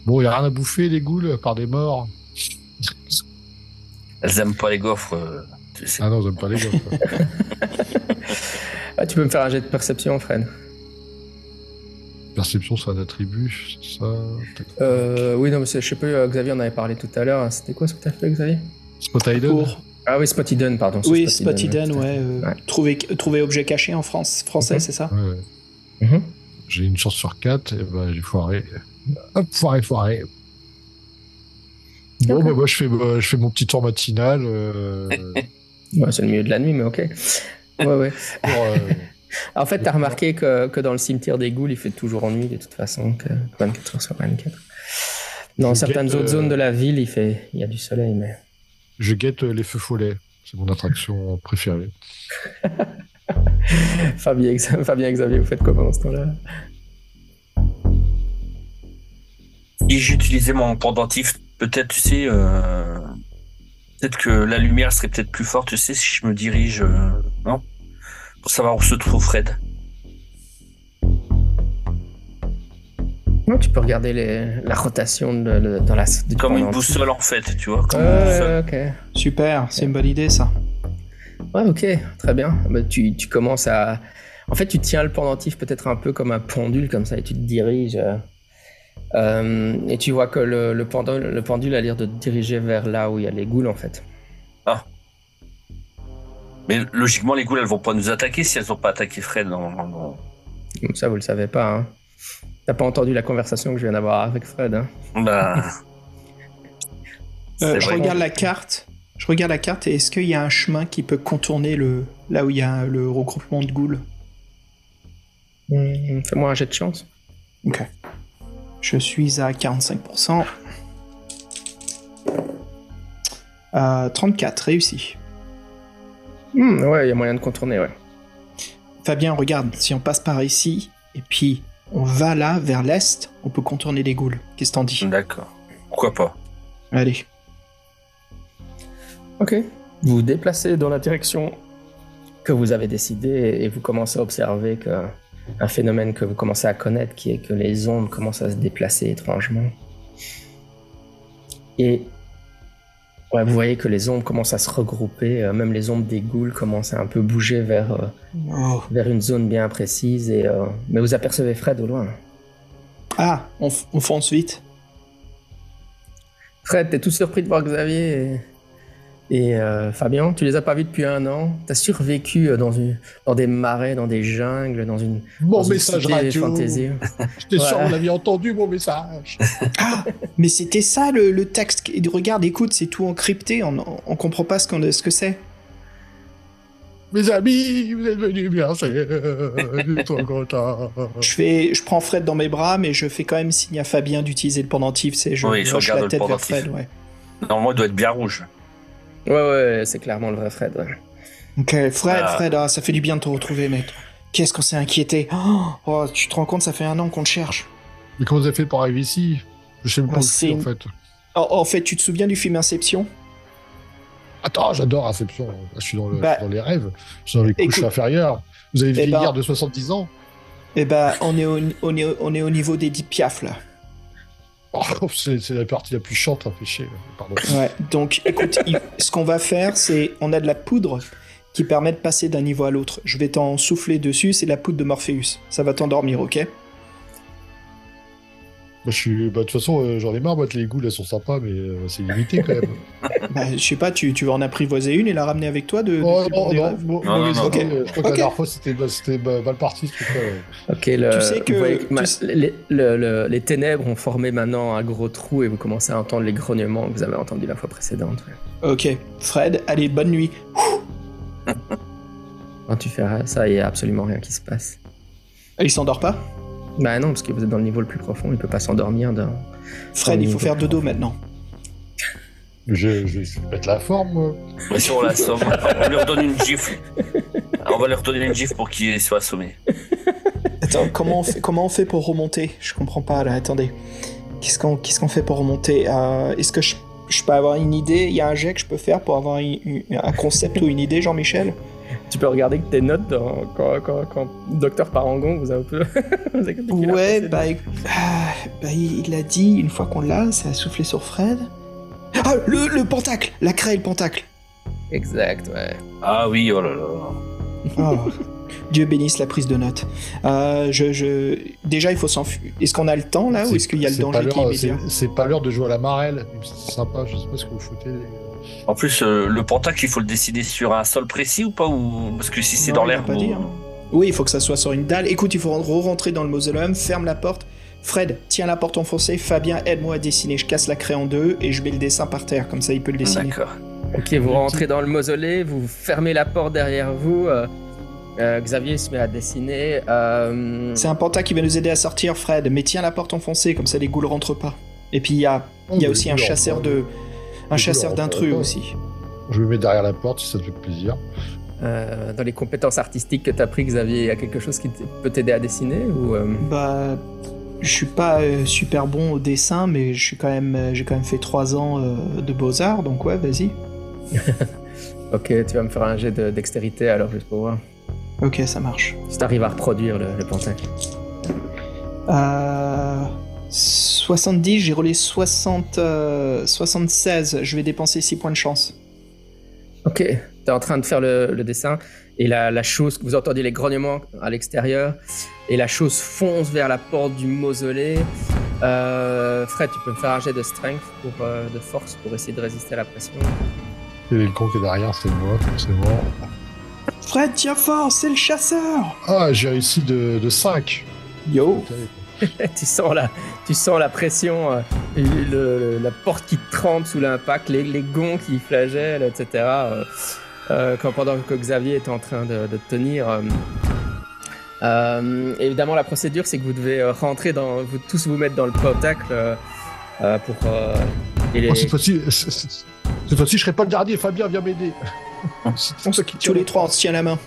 [SPEAKER 1] Bon, y a rien à bouffer les ghouls par des morts.
[SPEAKER 4] Elles aiment pas les gaufres. euh, tu sais.
[SPEAKER 1] Ah non, j'aime pas les gars.
[SPEAKER 3] Ah, tu peux me faire un jet de perception, Fred
[SPEAKER 1] Perception, c'est un attribut, ça.
[SPEAKER 3] Euh, Oui, non, mais je sais pas, euh, Xavier en avait parlé tout à l'heure. C'était quoi ce que t'as fait, Xavier?
[SPEAKER 1] Spot Hidden
[SPEAKER 2] Pour...
[SPEAKER 3] Ah oui, Spot Hidden, pardon.
[SPEAKER 2] Oui,
[SPEAKER 3] Spot
[SPEAKER 2] hidden, ouais. euh,
[SPEAKER 3] Ouais.
[SPEAKER 2] Trouver, trouver objet caché en France, français,
[SPEAKER 3] Mhm.
[SPEAKER 2] c'est ça?
[SPEAKER 1] Ouais, ouais.
[SPEAKER 3] Mhm.
[SPEAKER 1] J'ai une chance sur 4, et bah j'ai foiré. Hop, foiré, foiré. Bon, bah moi je fais, bah, je fais mon petit tour matinal. euh,
[SPEAKER 3] Ouais, c'est le milieu de la nuit, mais ok. Ouais, ouais.
[SPEAKER 1] pour, euh,
[SPEAKER 3] En fait, t'as remarqué que, que dans le cimetière des ghouls, il fait toujours nuit de toute façon, que 24 heures sur 24. Dans
[SPEAKER 1] Je
[SPEAKER 3] certaines
[SPEAKER 1] guette,
[SPEAKER 3] autres
[SPEAKER 1] euh,
[SPEAKER 3] zones de la ville, il fait, il y a du soleil, mais.
[SPEAKER 1] je guette euh, les feux follets. C'est mon attraction préférée.
[SPEAKER 3] Fabien, Fabien Xavier, vous faites quoi pendant ce temps-là?
[SPEAKER 4] Si j'utilisais mon pendentif, peut-être, tu sais, euh, peut-être que la lumière serait peut-être plus forte, tu sais, si je me dirige, euh, non? Pour savoir où se trouve Fred.
[SPEAKER 3] Non, tu peux regarder les- la rotation de, le- dans la. du
[SPEAKER 4] Comme une boussole, en fait, tu vois. Comme une
[SPEAKER 3] Ouais,
[SPEAKER 4] boussole.
[SPEAKER 3] ouais, ok.
[SPEAKER 2] Super, c'est une bonne idée ça.
[SPEAKER 3] Ouais, ok, très bien. Bah, tu, tu commences à. En fait, tu tiens le pendentif peut-être un peu comme un pendule, comme ça, et tu te diriges. euh, euh, et tu vois que le, le pendule, le pendule a l'air de te diriger vers là où il y a les ghouls, en fait.
[SPEAKER 4] Mais logiquement, les ghouls, elles vont pas nous attaquer si elles ont pas attaqué Fred. Non, non, non.
[SPEAKER 3] Comme ça, vous le savez pas. Hein. T'as pas entendu la conversation que je viens d'avoir avec Fred. Hein.
[SPEAKER 4] Bah.
[SPEAKER 2] Euh, je regarde la carte. Je regarde la carte et est-ce qu'il y a un chemin qui peut contourner le là où il y a le regroupement de ghouls?
[SPEAKER 3] Hum, Fais-moi un jet de chance.
[SPEAKER 2] Ok. Je suis à 45%. Euh, 34, réussi.
[SPEAKER 3] Hum, ouais, il y a moyen de contourner, ouais.
[SPEAKER 2] Fabien, regarde, si on passe par ici, et puis on va là, vers l'est, on peut contourner les ghouls. Qu'est-ce que t'en dis?
[SPEAKER 4] D'accord. Pourquoi pas?
[SPEAKER 2] Allez.
[SPEAKER 3] Ok. Vous vous déplacez dans la direction que vous avez décidé et vous commencez à observer que un phénomène que vous commencez à connaître, qui est que les ondes commencent à se déplacer étrangement. Et ouais, vous voyez que les ombres commencent à se regrouper, euh, même les ombres des ghouls commencent à un peu bouger vers, euh,
[SPEAKER 2] Oh.
[SPEAKER 3] vers une zone bien précise. Et, euh, mais vous apercevez Fred au loin.
[SPEAKER 2] Ah, on, on fonce vite.
[SPEAKER 3] Fred, t'es tout surpris de voir Xavier et, et, euh, Fabien. Tu les as pas vus depuis un an? T'as survécu euh, dans, une, dans des marais, dans des jungles, dans une,
[SPEAKER 1] Mon
[SPEAKER 3] dans une
[SPEAKER 1] message
[SPEAKER 3] cité
[SPEAKER 1] radio.
[SPEAKER 3] fantasy.
[SPEAKER 1] J'étais sûr qu'on l'avait entendu, mon message.
[SPEAKER 2] Ah, mais c'était ça le, le texte. Regarde, écoute, c'est tout encrypté. On, on comprend pas ce, que c'est.
[SPEAKER 1] Mes amis, vous êtes venus bien, c'est trop content.
[SPEAKER 2] Je fais, je prends Fred dans mes bras, mais je fais quand même signe à Fabien d'utiliser le pendentif. C'est je
[SPEAKER 4] Oui, je
[SPEAKER 2] hoche
[SPEAKER 4] regarde
[SPEAKER 2] la
[SPEAKER 4] le
[SPEAKER 2] tête vers. Fred. Ouais.
[SPEAKER 4] Normalement, il doit être bien rouge.
[SPEAKER 3] Ouais, ouais, c'est clairement le vrai Fred. ouais.
[SPEAKER 2] Ok, Fred,
[SPEAKER 4] Ah.
[SPEAKER 2] Fred, ah, ça fait du bien de te retrouver, mec. Qu'est-ce qu'on s'est inquiété? Oh, oh, tu te rends compte, ça fait un an qu'on te cherche.
[SPEAKER 1] Mais comment vous avez fait pour arriver ici? Je sais même pas
[SPEAKER 2] Ah,
[SPEAKER 1] en
[SPEAKER 2] une-
[SPEAKER 1] fait.
[SPEAKER 2] Oh, en fait, tu te souviens du film Inception?
[SPEAKER 1] Attends, j'adore Inception. Je suis dans, le-
[SPEAKER 2] Bah,
[SPEAKER 1] je suis dans les rêves. Je suis dans les couches
[SPEAKER 2] écoute.
[SPEAKER 1] inférieures. Vous avez
[SPEAKER 2] Eh
[SPEAKER 1] vieillir
[SPEAKER 2] ben-
[SPEAKER 1] de 70 ans?
[SPEAKER 2] Eh ben, on est au, on est, au- on est au niveau des 10 piafs, là.
[SPEAKER 1] Oh, C'est la partie la plus chante, hein, fait chier. Pardon.
[SPEAKER 2] Ouais, donc écoute, ce qu'on va faire, c'est on a de la poudre qui permet de passer d'un niveau à l'autre. Je vais t'en souffler dessus, c'est la poudre de Morpheus. Ça va t'endormir, ok?
[SPEAKER 1] Je suis... bah, de toute façon, euh, j'en ai marre. Moi, les ghouls, elles sont sympas, mais euh, c'est limité quand même.
[SPEAKER 2] bah, Je sais pas, tu, tu vas en apprivoiser une et la ramener avec toi de, de-
[SPEAKER 1] oh, non, non,
[SPEAKER 4] Non, non,
[SPEAKER 2] non.
[SPEAKER 1] Je crois que
[SPEAKER 2] Ok.
[SPEAKER 1] la dernière fois, c'était bah, c'était bah, mal parti, ce truc-là.
[SPEAKER 3] Ok, le,
[SPEAKER 2] Tu sais que-
[SPEAKER 3] vous voyez
[SPEAKER 2] tu
[SPEAKER 3] ma-
[SPEAKER 2] sais-
[SPEAKER 3] les, le- le- les ténèbres ont formé maintenant un gros trou et vous commencez à entendre les grognements que vous avez entendus la fois précédente. ouais.
[SPEAKER 2] Ok, Fred, allez, bonne nuit.
[SPEAKER 3] Quand tu fais ça, il y a absolument rien qui se passe.
[SPEAKER 2] Il s'endort pas?
[SPEAKER 3] Bah non, parce que vous êtes dans le niveau le plus profond, il peut pas s'endormir. Dans...
[SPEAKER 2] Fred, il faut faire dodo maintenant.
[SPEAKER 1] Je, je vais mettre la forme.
[SPEAKER 4] Mais si on l'assomme, on lui redonne une gifle. On va lui redonner une gifle pour qu'il soit assommé.
[SPEAKER 2] Attends, comment on fait, comment on fait pour remonter? Je comprends pas là, attendez. Qu'est-ce qu'on qu'est-ce qu'on fait pour remonter? Euh, Est-ce que je, je peux avoir une idée? Il y a un jet que je peux faire pour avoir une- une- un concept ou une idée, Jean-Michel?
[SPEAKER 3] Tu peux regarder que tes notes dans- quand, quand, quand Docteur Parangon vous a un peu. vous a expliqué la
[SPEAKER 2] Ouais, bah, ah, bah, il il a dit, une fois qu'on l'a, ça a soufflé sur Fred. Ah, le, le pentacle La craie et le pentacle
[SPEAKER 3] Exact, ouais.
[SPEAKER 4] Ah oui, oh là là.
[SPEAKER 2] Oh, Dieu bénisse la prise de notes. Euh, je, je... Déjà, il faut s'enfuir. Est-ce qu'on a le temps là ou est-ce qu'il y a le danger qui est
[SPEAKER 1] l'heure-
[SPEAKER 2] immédiat
[SPEAKER 1] c'est- C'est pas l'heure de jouer à la marelle. C'est sympa, je sais pas ce que vous foutez. les-
[SPEAKER 4] En plus, euh, le pentacle, il faut le décider sur un sol précis ou pas ou... Parce que si c'est dans l'air.
[SPEAKER 2] dit, hein. Oui, il faut que ça soit sur une dalle. Écoute, il faut re-rentrer dans le mausoleum, ferme la porte. Fred, tiens la porte enfoncée. Fabien, aide-moi à dessiner. Je casse la craie en deux et je mets le dessin par terre, comme ça il peut le dessiner.
[SPEAKER 4] D'accord.
[SPEAKER 3] Ok, vous rentrez dans le mausolée, vous fermez la porte derrière vous. euh, euh, Xavier se met à dessiner. euh,
[SPEAKER 2] C'est un penta qui va nous aider à sortir, Fred. Mais tiens la porte enfoncée, comme ça les ghouls rentrent pas. Et puis il y a, il y a aussi un chasseur de, un chasseur d'intrus
[SPEAKER 1] hein.
[SPEAKER 2] aussi.
[SPEAKER 1] Je me mets derrière la porte si ça te fait plaisir.
[SPEAKER 3] euh, dans les compétences artistiques que tu as pris, Xavier, il y a quelque chose qui peut t'aider à dessiner ou, euh,
[SPEAKER 2] Bah, je suis pas euh, super bon au dessin, mais je suis quand même, euh, j'ai quand même fait trois ans euh, de beaux arts, donc ouais, vas-y.
[SPEAKER 3] Ok, tu vas me faire un jet de dextérité alors, juste pour voir.
[SPEAKER 2] Ok, ça marche.
[SPEAKER 3] Si t'arrives à reproduire le, le pentacle.
[SPEAKER 2] Euh, 70, j'ai roulé 60, euh, 76. Je vais dépenser 6 points de chance.
[SPEAKER 3] Ok, t'es en train de faire le, le dessin et la, la chose, vous entendez les grognements à l'extérieur et la chose fonce vers la porte du mausolée. Euh, Fred, tu peux me faire un jet de strength pour, euh, de force pour essayer de résister à la pression.
[SPEAKER 1] Et le con qui est derrière, c'est moi, forcément.
[SPEAKER 2] Fred, tiens fort, c'est le chasseur
[SPEAKER 1] Ah, j'ai réussi de, de 5.
[SPEAKER 2] Yo
[SPEAKER 3] tu sens la, tu sens la pression, euh, le- le- la porte qui tremble sous l'impact, les, les gonds qui flagellent, etc. euh, euh, quand pendant que Xavier est en train de, de tenir. euh, euh, évidemment, la procédure, c'est que vous devez euh, rentrer dans, vous tous vous mettre dans le pentacle euh, euh, pour. euh, et les-
[SPEAKER 1] Oh, cette fois-ci, fois-ci, je serai pas le dernier. Fabien, viens m'aider.
[SPEAKER 2] Tous les trois, on se tient la main.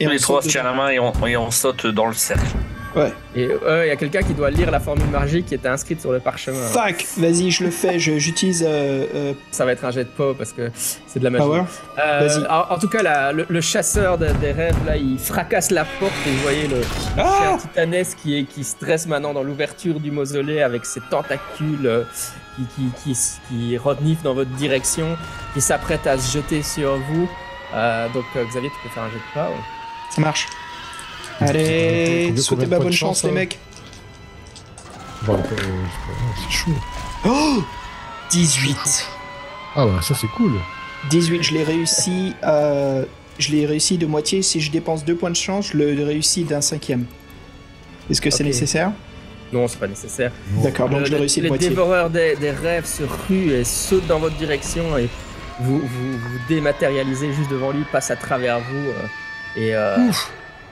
[SPEAKER 2] Et
[SPEAKER 4] Tous
[SPEAKER 2] on
[SPEAKER 4] les trois, se tient la main et on, et on saute dans le cercle.
[SPEAKER 2] Ouais.
[SPEAKER 3] Et euh, il y a quelqu'un qui doit lire la formule magique qui était inscrite sur le parchemin.
[SPEAKER 2] Fuck Vas-y, je le fais, j'utilise... euh, euh,
[SPEAKER 3] Ça va être un jet de peau parce que c'est de la magie.
[SPEAKER 2] Power
[SPEAKER 3] Euh,
[SPEAKER 2] Vas-y.
[SPEAKER 3] en, en tout cas, la- le, le chasseur de- des rêves, là, il fracasse la porte et vous voyez le,
[SPEAKER 2] Ah
[SPEAKER 3] chien titanesque qui, est, qui se dresse maintenant dans l'ouverture du mausolée avec ses tentacules euh, qui, qui, qui, qui reniflent dans votre direction, qui s'apprête à se jeter sur vous. Euh, donc, euh, Xavier, tu peux faire un jet de power.
[SPEAKER 2] Ça marche. Allez,
[SPEAKER 1] points
[SPEAKER 2] bonne chance,
[SPEAKER 1] chance,
[SPEAKER 2] les
[SPEAKER 1] hein
[SPEAKER 2] mecs.
[SPEAKER 1] Bon, euh, c'est chaud.
[SPEAKER 2] Oh 18.
[SPEAKER 1] Ah ouais, ça c'est cool.
[SPEAKER 2] 18, je l'ai réussi euh, Je l'ai réussi de moitié. Si je dépense deux points de chance, je le réussis d'un cinquième. Est-ce que c'est nécessaire?
[SPEAKER 3] Non, c'est pas nécessaire.
[SPEAKER 2] D'accord, donc
[SPEAKER 3] Le-
[SPEAKER 2] je l'ai
[SPEAKER 3] le-
[SPEAKER 2] réussi de
[SPEAKER 3] les
[SPEAKER 2] moitié.
[SPEAKER 3] dévoreurs des, des rêves se ruent et sautent dans votre direction et vous vous, vous dématérialisez juste devant lui, passe à travers vous euh, et euh,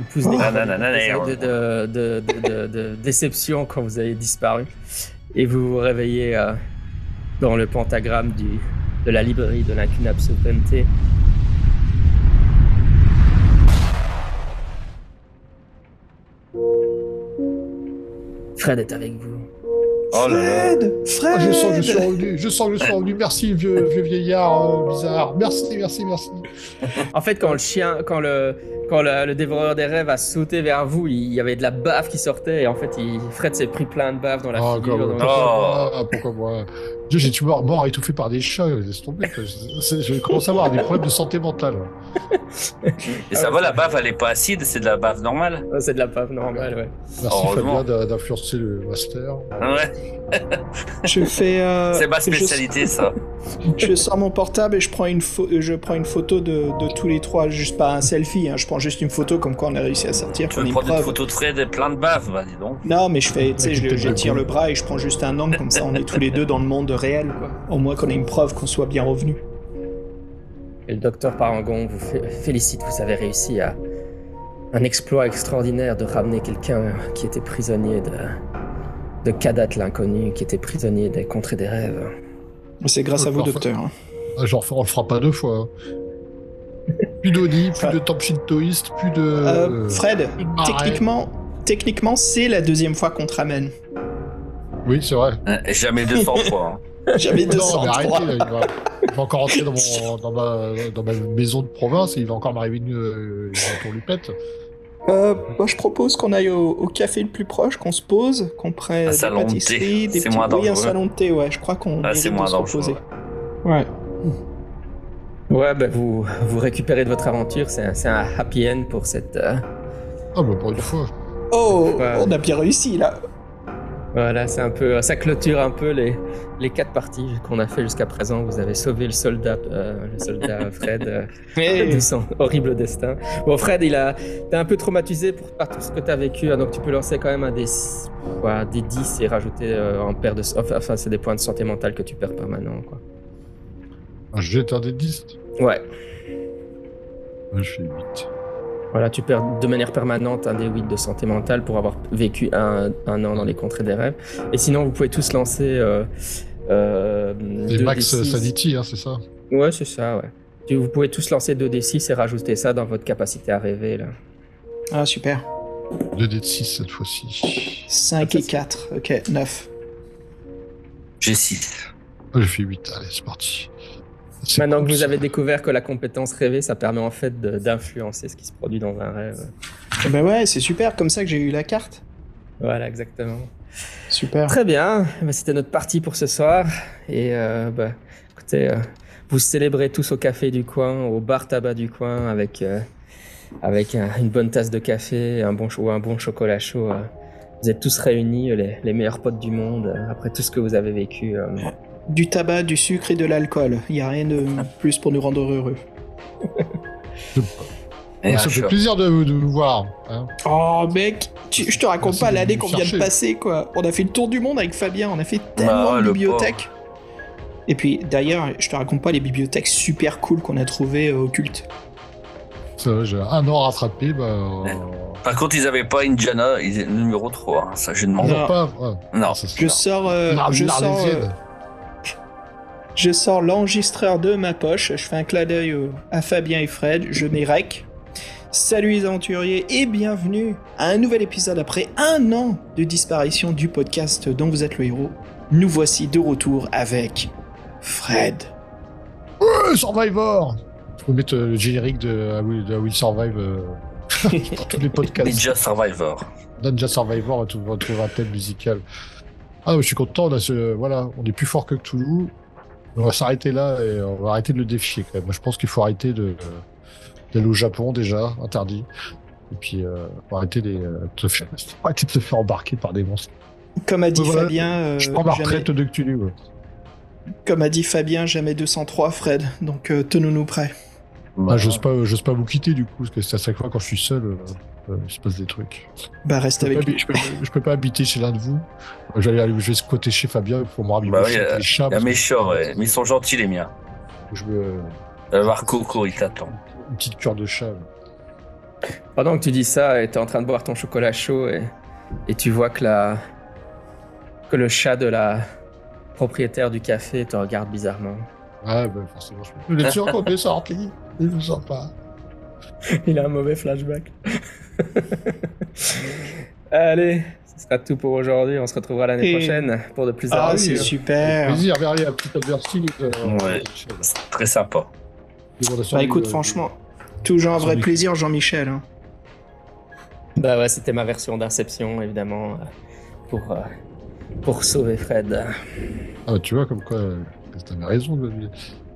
[SPEAKER 3] pousse des
[SPEAKER 2] Oh.
[SPEAKER 3] de déception quand vous avez disparu. Et vous vous réveillez euh, dans le pentagramme du, de la librairie de l'incunable souveraineté. Fred est avec vous.
[SPEAKER 4] Oh là là.
[SPEAKER 2] Fred Fred
[SPEAKER 1] Ah, je sens que je suis revenu, je sens que je suis revenu. Merci, vieux, vieux vieillard euh, bizarre. Merci, merci, merci.
[SPEAKER 3] En fait, quand le chien, quand le, quand le, le dévoreur des rêves a sauté vers vous, il y avait de la bave qui sortait et en fait, il, Fred s'est pris plein de bave dans la
[SPEAKER 1] Ah,
[SPEAKER 3] figure.
[SPEAKER 1] comme-
[SPEAKER 3] donc-
[SPEAKER 1] pourquoi moi Pourquoi moi? Dieu, j'ai tué mort, mort étouffé par des chats, laisse tomber. Je, je commence à avoir des problèmes de santé mentale.
[SPEAKER 4] Et ça va, la bave, elle est pas acide, c'est de la bave normale?
[SPEAKER 3] Ouais, C'est de la bave normale, ouais.
[SPEAKER 1] Merci. Fabien d'influencer le master.
[SPEAKER 4] Ouais,
[SPEAKER 2] Je fais. euh,
[SPEAKER 4] c'est ma
[SPEAKER 2] je-
[SPEAKER 4] spécialité, ça.
[SPEAKER 2] Je sors mon portable et je prends une, je prends une photo de, de tous les trois, juste pas un selfie, hein, je prends juste une photo comme quoi on a réussi à sortir.
[SPEAKER 4] Tu veux prendre une photo de Fred et plein de bave, bah dis donc.
[SPEAKER 2] Non, mais je fais, tu sais, je, j'étire
[SPEAKER 1] con.
[SPEAKER 2] le bras et je prends juste un angle, comme ça on est tous les deux dans le monde réel, quoi. Au moins qu'on ait une preuve qu'on soit bien revenu.
[SPEAKER 3] Et le docteur Parangon vous fé- félicite, vous avez réussi à un exploit extraordinaire de ramener quelqu'un qui était prisonnier de, de Kadat l'inconnu, qui était prisonnier des contrées des rêves.
[SPEAKER 2] C'est grâce à vous, docteur. hein.
[SPEAKER 1] Ah, Genre, on le fera pas deux fois. hein. Plus d'Oni, plus de temple shintoïste, plus de.
[SPEAKER 2] Euh, Fred,
[SPEAKER 1] Ah,
[SPEAKER 2] techniquement, techniquement, c'est la deuxième fois qu'on te ramène.
[SPEAKER 1] Oui, c'est vrai.
[SPEAKER 4] Hein, et Jamais 200 fois.
[SPEAKER 2] J'avais
[SPEAKER 1] Non,
[SPEAKER 2] 203.
[SPEAKER 1] mais arrêtez, là, il, va, il va encore rentrer dans, mon, dans, ma, dans ma maison de province et il va encore m'arriver une, euh, une tourlupette.
[SPEAKER 2] Euh, moi, je propose qu'on aille au, au café le plus proche, qu'on se pose, qu'on prenne des pâtisseries, des petits...
[SPEAKER 4] moins
[SPEAKER 2] un salon de thé, ouais. Je crois qu'on
[SPEAKER 4] Ah, c'est
[SPEAKER 2] de
[SPEAKER 4] moins
[SPEAKER 2] se reposer. Ouais.
[SPEAKER 3] Ouais, ben vous, vous récupérez de votre aventure, c'est un, happy end pour cette... euh,
[SPEAKER 1] Ah, bah, pour une fois.
[SPEAKER 2] Oh,
[SPEAKER 3] Ouais.
[SPEAKER 2] on a bien réussi, là.
[SPEAKER 3] Voilà, c'est un peu, ça clôture un peu les, les quatre parties qu'on a fait jusqu'à présent. Vous avez sauvé le soldat, euh, le soldat Fred euh, de son horrible destin. Bon, Fred, il a, t'es un peu traumatisé pour, par tout ce que t'as vécu, hein, donc tu peux lancer quand même un des, quoi, des 10 et rajouter euh, en paire de, enfin, c'est des points de santé mentale que tu perds permanent, quoi.
[SPEAKER 1] Ah, je jette un des 10.
[SPEAKER 3] Ouais.
[SPEAKER 1] Ah, je fais 8.
[SPEAKER 3] Voilà, tu perds de manière permanente un des 8 de santé mentale pour avoir vécu un, un an dans les contrées des rêves. Et sinon, vous pouvez tous lancer. Euh, euh, deux
[SPEAKER 1] Max
[SPEAKER 3] D6.
[SPEAKER 1] Sanity, hein, c'est ça
[SPEAKER 3] Ouais, c'est ça, ouais. Vous pouvez tous lancer 2d6 et rajouter ça dans votre capacité à rêver, là.
[SPEAKER 2] Ah, super.
[SPEAKER 1] 2 d 6 cette fois-ci.
[SPEAKER 2] 5 et 4. Ok, 9.
[SPEAKER 4] J'ai 6.
[SPEAKER 1] Ah, j'ai fait 8. Allez, c'est parti.
[SPEAKER 3] Maintenant que vous avez découvert que la compétence rêvée, ça permet en fait d'influencer ce qui se produit dans un rêve.
[SPEAKER 2] Eh ben ouais, c'est super, comme ça que j'ai eu la carte.
[SPEAKER 3] Voilà, exactement.
[SPEAKER 2] Super.
[SPEAKER 3] Très bien, Bah, c'était notre partie pour ce soir. Et euh, bah, écoutez, euh, vous célébrez tous au café du coin, au bar tabac du coin, avec, euh, avec un- une bonne tasse de café un bon, ou un bon chocolat chaud. euh. Vous êtes tous réunis, les, les meilleurs potes du monde, après tout ce que vous avez vécu. euh.
[SPEAKER 2] Du tabac, du sucre et de l'alcool. Il y a rien de plus pour nous rendre heureux.
[SPEAKER 1] Ça fait plaisir de, de vous voir. hein.
[SPEAKER 2] Oh mec, tu- je te raconte
[SPEAKER 1] Merci
[SPEAKER 2] pas l'année qu'on vient de passer quoi. On a fait le tour du monde avec Fabien, on a fait tellement
[SPEAKER 4] ouais,
[SPEAKER 2] de bibliothèques. Et puis d'ailleurs, je te raconte pas les bibliothèques super cool qu'on a trouvées euh, au culte.
[SPEAKER 1] Ça va, J'ai un an rattrapé. Bah, euh,
[SPEAKER 4] Par contre, ils avaient pas Indiana, ils étaient numéro 3. hein, Ça, j'ai
[SPEAKER 1] on
[SPEAKER 4] demandé.
[SPEAKER 2] Non.
[SPEAKER 1] pas. ouais.
[SPEAKER 4] Non.
[SPEAKER 1] Ça, c'est
[SPEAKER 2] Je sors, euh, je sors, euh, je sors l'enregistreur de ma poche, je fais un clin d'œil à Fabien et Fred, je mets rec. Salut les aventuriers et bienvenue à un nouvel épisode après un an de disparition du podcast dont vous êtes le héros. Nous voici de retour avec Fred.
[SPEAKER 1] Euh, Survivor peux mettre euh, le générique de I Will, de I Will Survive euh, pour tous les podcasts.
[SPEAKER 4] Ninja Survivor.
[SPEAKER 1] Ninja Survivor, tu retrouveras un thème musical. Ah, je suis content, on, a ce- voilà, on est plus fort que Cthulhu. On va s'arrêter là et on va arrêter de le défier quand même. Moi, je pense qu'il faut arrêter de, d'aller au Japon déjà, interdit. Et puis, euh, arrêter, les, euh, te faire, arrêter de se faire embarquer par des monstres.
[SPEAKER 2] Comme a dit
[SPEAKER 1] Voilà.
[SPEAKER 2] Fabien, euh,
[SPEAKER 1] je prends ma
[SPEAKER 2] jamais-
[SPEAKER 1] retraite de Cthulhu. ouais.
[SPEAKER 2] comme a dit Fabien, jamais 203 Fred. Donc euh, tenons-nous prêts.
[SPEAKER 1] Ah, j'ose pas, j'ose pas vous quitter du coup, parce que c'est à chaque fois quand je suis seul, euh, il se passe des trucs.
[SPEAKER 2] Bah reste avec
[SPEAKER 1] pas, habi- je, peux, je peux pas habiter chez l'un de vous. J'allais aller, je vais squatter chez Fabien pour me rhabiller
[SPEAKER 4] Bah oui,
[SPEAKER 1] avec
[SPEAKER 4] euh,
[SPEAKER 1] les chats.
[SPEAKER 4] Il y a
[SPEAKER 1] parce que-
[SPEAKER 4] méchant, ouais. Mais ils sont gentils, les miens.
[SPEAKER 1] Je veux
[SPEAKER 4] Euh, Marco, Coco, il t'attend.
[SPEAKER 1] une petite cure de chat.
[SPEAKER 3] Pendant que tu dis ça, t'es en train de boire ton chocolat chaud, et, et tu vois que, la, que le chat de la propriétaire du café te regarde bizarrement.
[SPEAKER 1] Ouais, bah forcément, je peux. Vous êtes sûr qu'on est sorti C'est sympa.
[SPEAKER 3] Il a un mauvais flashback. Allez, ce sera tout pour aujourd'hui. On se retrouvera l'année
[SPEAKER 2] Et-
[SPEAKER 3] prochaine pour de plus
[SPEAKER 2] Ah, c'est super.
[SPEAKER 1] Plaisir, regardez la petite adversité. Euh,
[SPEAKER 4] Ouais. Très sympa.
[SPEAKER 2] Bah écoute, franchement, toujours un vrai plaisir, Jean-Michel. hein.
[SPEAKER 3] Bah ouais, c'était ma version d'Inception, évidemment, euh, pour, euh, pour sauver Fred.
[SPEAKER 1] Ah, tu vois, comme quoi, euh, t'avais raison. de-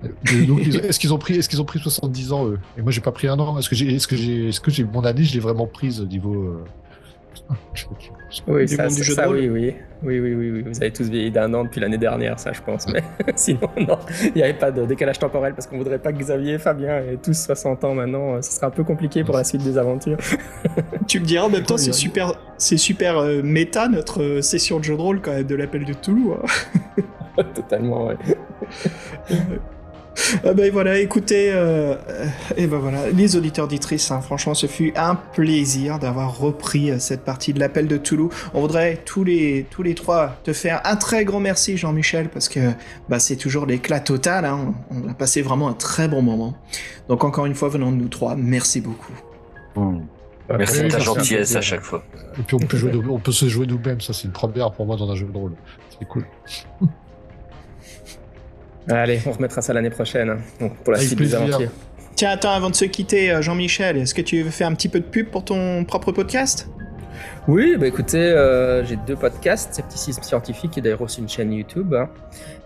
[SPEAKER 1] Est-ce qu'ils ont pris, est-ce qu'ils ont pris 70 ans eux? Et moi, j'ai pas pris un an. Est-ce que j'ai, est-ce que j'ai, est-ce que j'ai mon année, je l'ai vraiment prise au niveau. euh,
[SPEAKER 3] Oui,
[SPEAKER 2] Du
[SPEAKER 3] ça,
[SPEAKER 2] monde du
[SPEAKER 3] ça,
[SPEAKER 2] jeu de
[SPEAKER 3] ça,
[SPEAKER 2] rôle?
[SPEAKER 3] oui, oui, oui, oui, oui, oui. Vous avez tous vieilli d'un an depuis l'année dernière, ça, je pense. Mais sinon, non, il n'y avait pas de décalage temporel parce qu'on voudrait pas que Xavier, Fabien aient tous 60 ans maintenant. Ce sera un peu compliqué pour la suite des aventures.
[SPEAKER 2] Tu me diras, en même temps,
[SPEAKER 1] Oui,
[SPEAKER 2] c'est
[SPEAKER 1] oui.
[SPEAKER 2] super, c'est super euh, méta notre euh, session de jeu de rôle quand même de l'appel de Toulouse. hein.
[SPEAKER 3] Totalement, ouais.
[SPEAKER 2] Ah ben voilà, écoutez, euh, et ben voilà, les auditeurs auditrices, hein, franchement, ce fut un plaisir d'avoir repris euh, cette partie de l'appel de Toulouse. On voudrait tous les tous les trois te faire un très grand merci, Jean-Michel, parce que bah, c'est toujours l'éclat total. hein. On a passé vraiment un très bon moment. Donc encore une fois, venant de nous trois, merci beaucoup.
[SPEAKER 4] Merci
[SPEAKER 1] oui,
[SPEAKER 4] de ta
[SPEAKER 1] merci,
[SPEAKER 4] gentillesse à chaque fois.
[SPEAKER 1] Et puis on peut, jouer, on peut se jouer nous-mêmes, ça c'est une première pour moi dans un jeu de rôle. C'est cool.
[SPEAKER 3] Allez, on remettra ça l'année prochaine donc pour la
[SPEAKER 1] Avec
[SPEAKER 3] suite des aventures.
[SPEAKER 2] Tiens, attends, avant de se quitter, euh, Jean-Michel, est-ce que tu veux faire un petit peu de pub pour ton propre podcast?
[SPEAKER 3] Oui, bah écoutez, euh, j'ai deux podcasts, Scepticisme Scientifique et d'ailleurs aussi une chaîne YouTube, hein,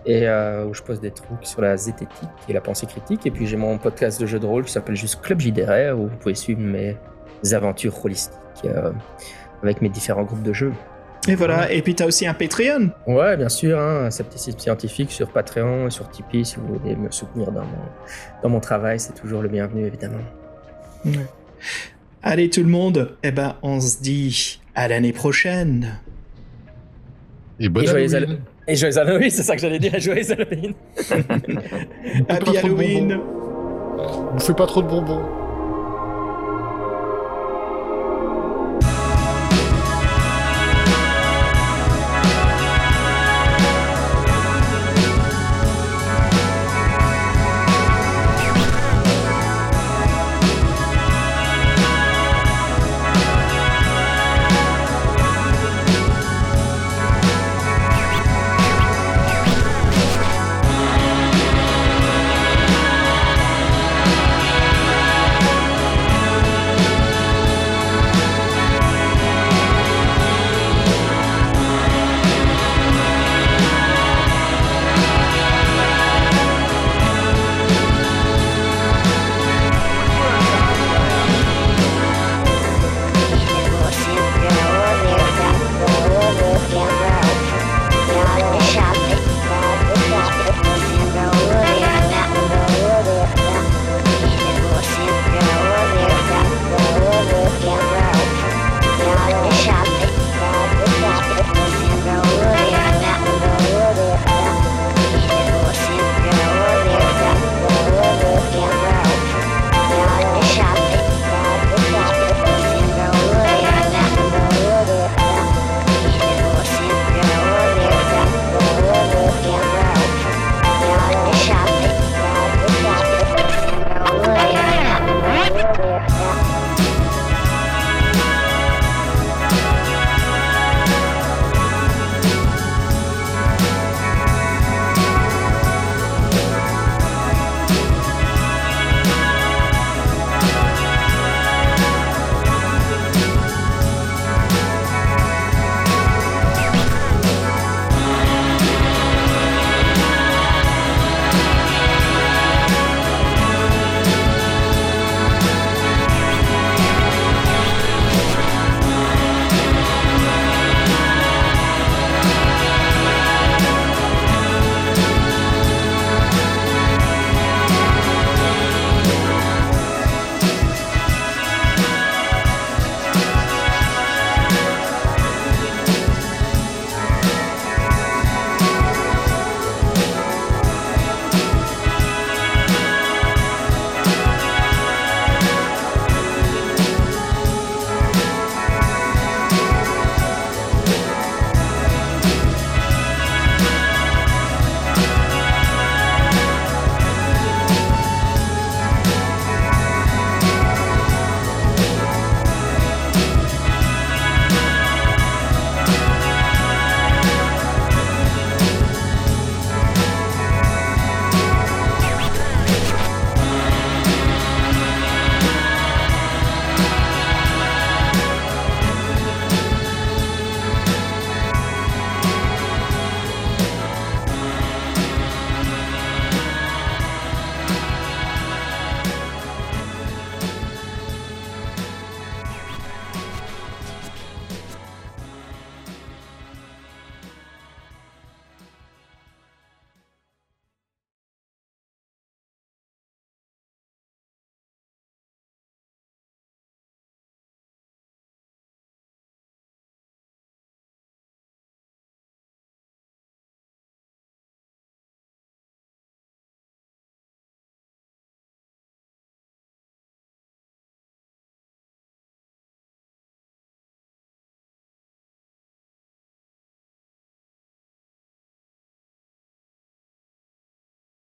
[SPEAKER 3] et euh, où je pose des trucs sur la zététique et la pensée critique. Et puis j'ai mon podcast de jeu de rôle qui s'appelle juste Club JDR, où vous pouvez suivre mes aventures holistiques euh, avec mes différents groupes de jeux.
[SPEAKER 2] Et voilà, et puis t'as aussi un Patreon.
[SPEAKER 3] Ouais, bien sûr, hein, Scepticisme Scientifique sur Patreon et sur Tipeee, si vous voulez me soutenir dans mon, dans mon travail, c'est toujours le bienvenu, évidemment.
[SPEAKER 2] Allez tout le monde, eh ben on se dit à l'année prochaine.
[SPEAKER 1] Et bonne
[SPEAKER 3] Et joyeux
[SPEAKER 1] Halloween.
[SPEAKER 3] Halloween. Et joyeux Halloween, c'est ça que j'allais dire, et joyeux Halloween.
[SPEAKER 2] Happy Halloween.
[SPEAKER 1] On fait pas trop de bonbons.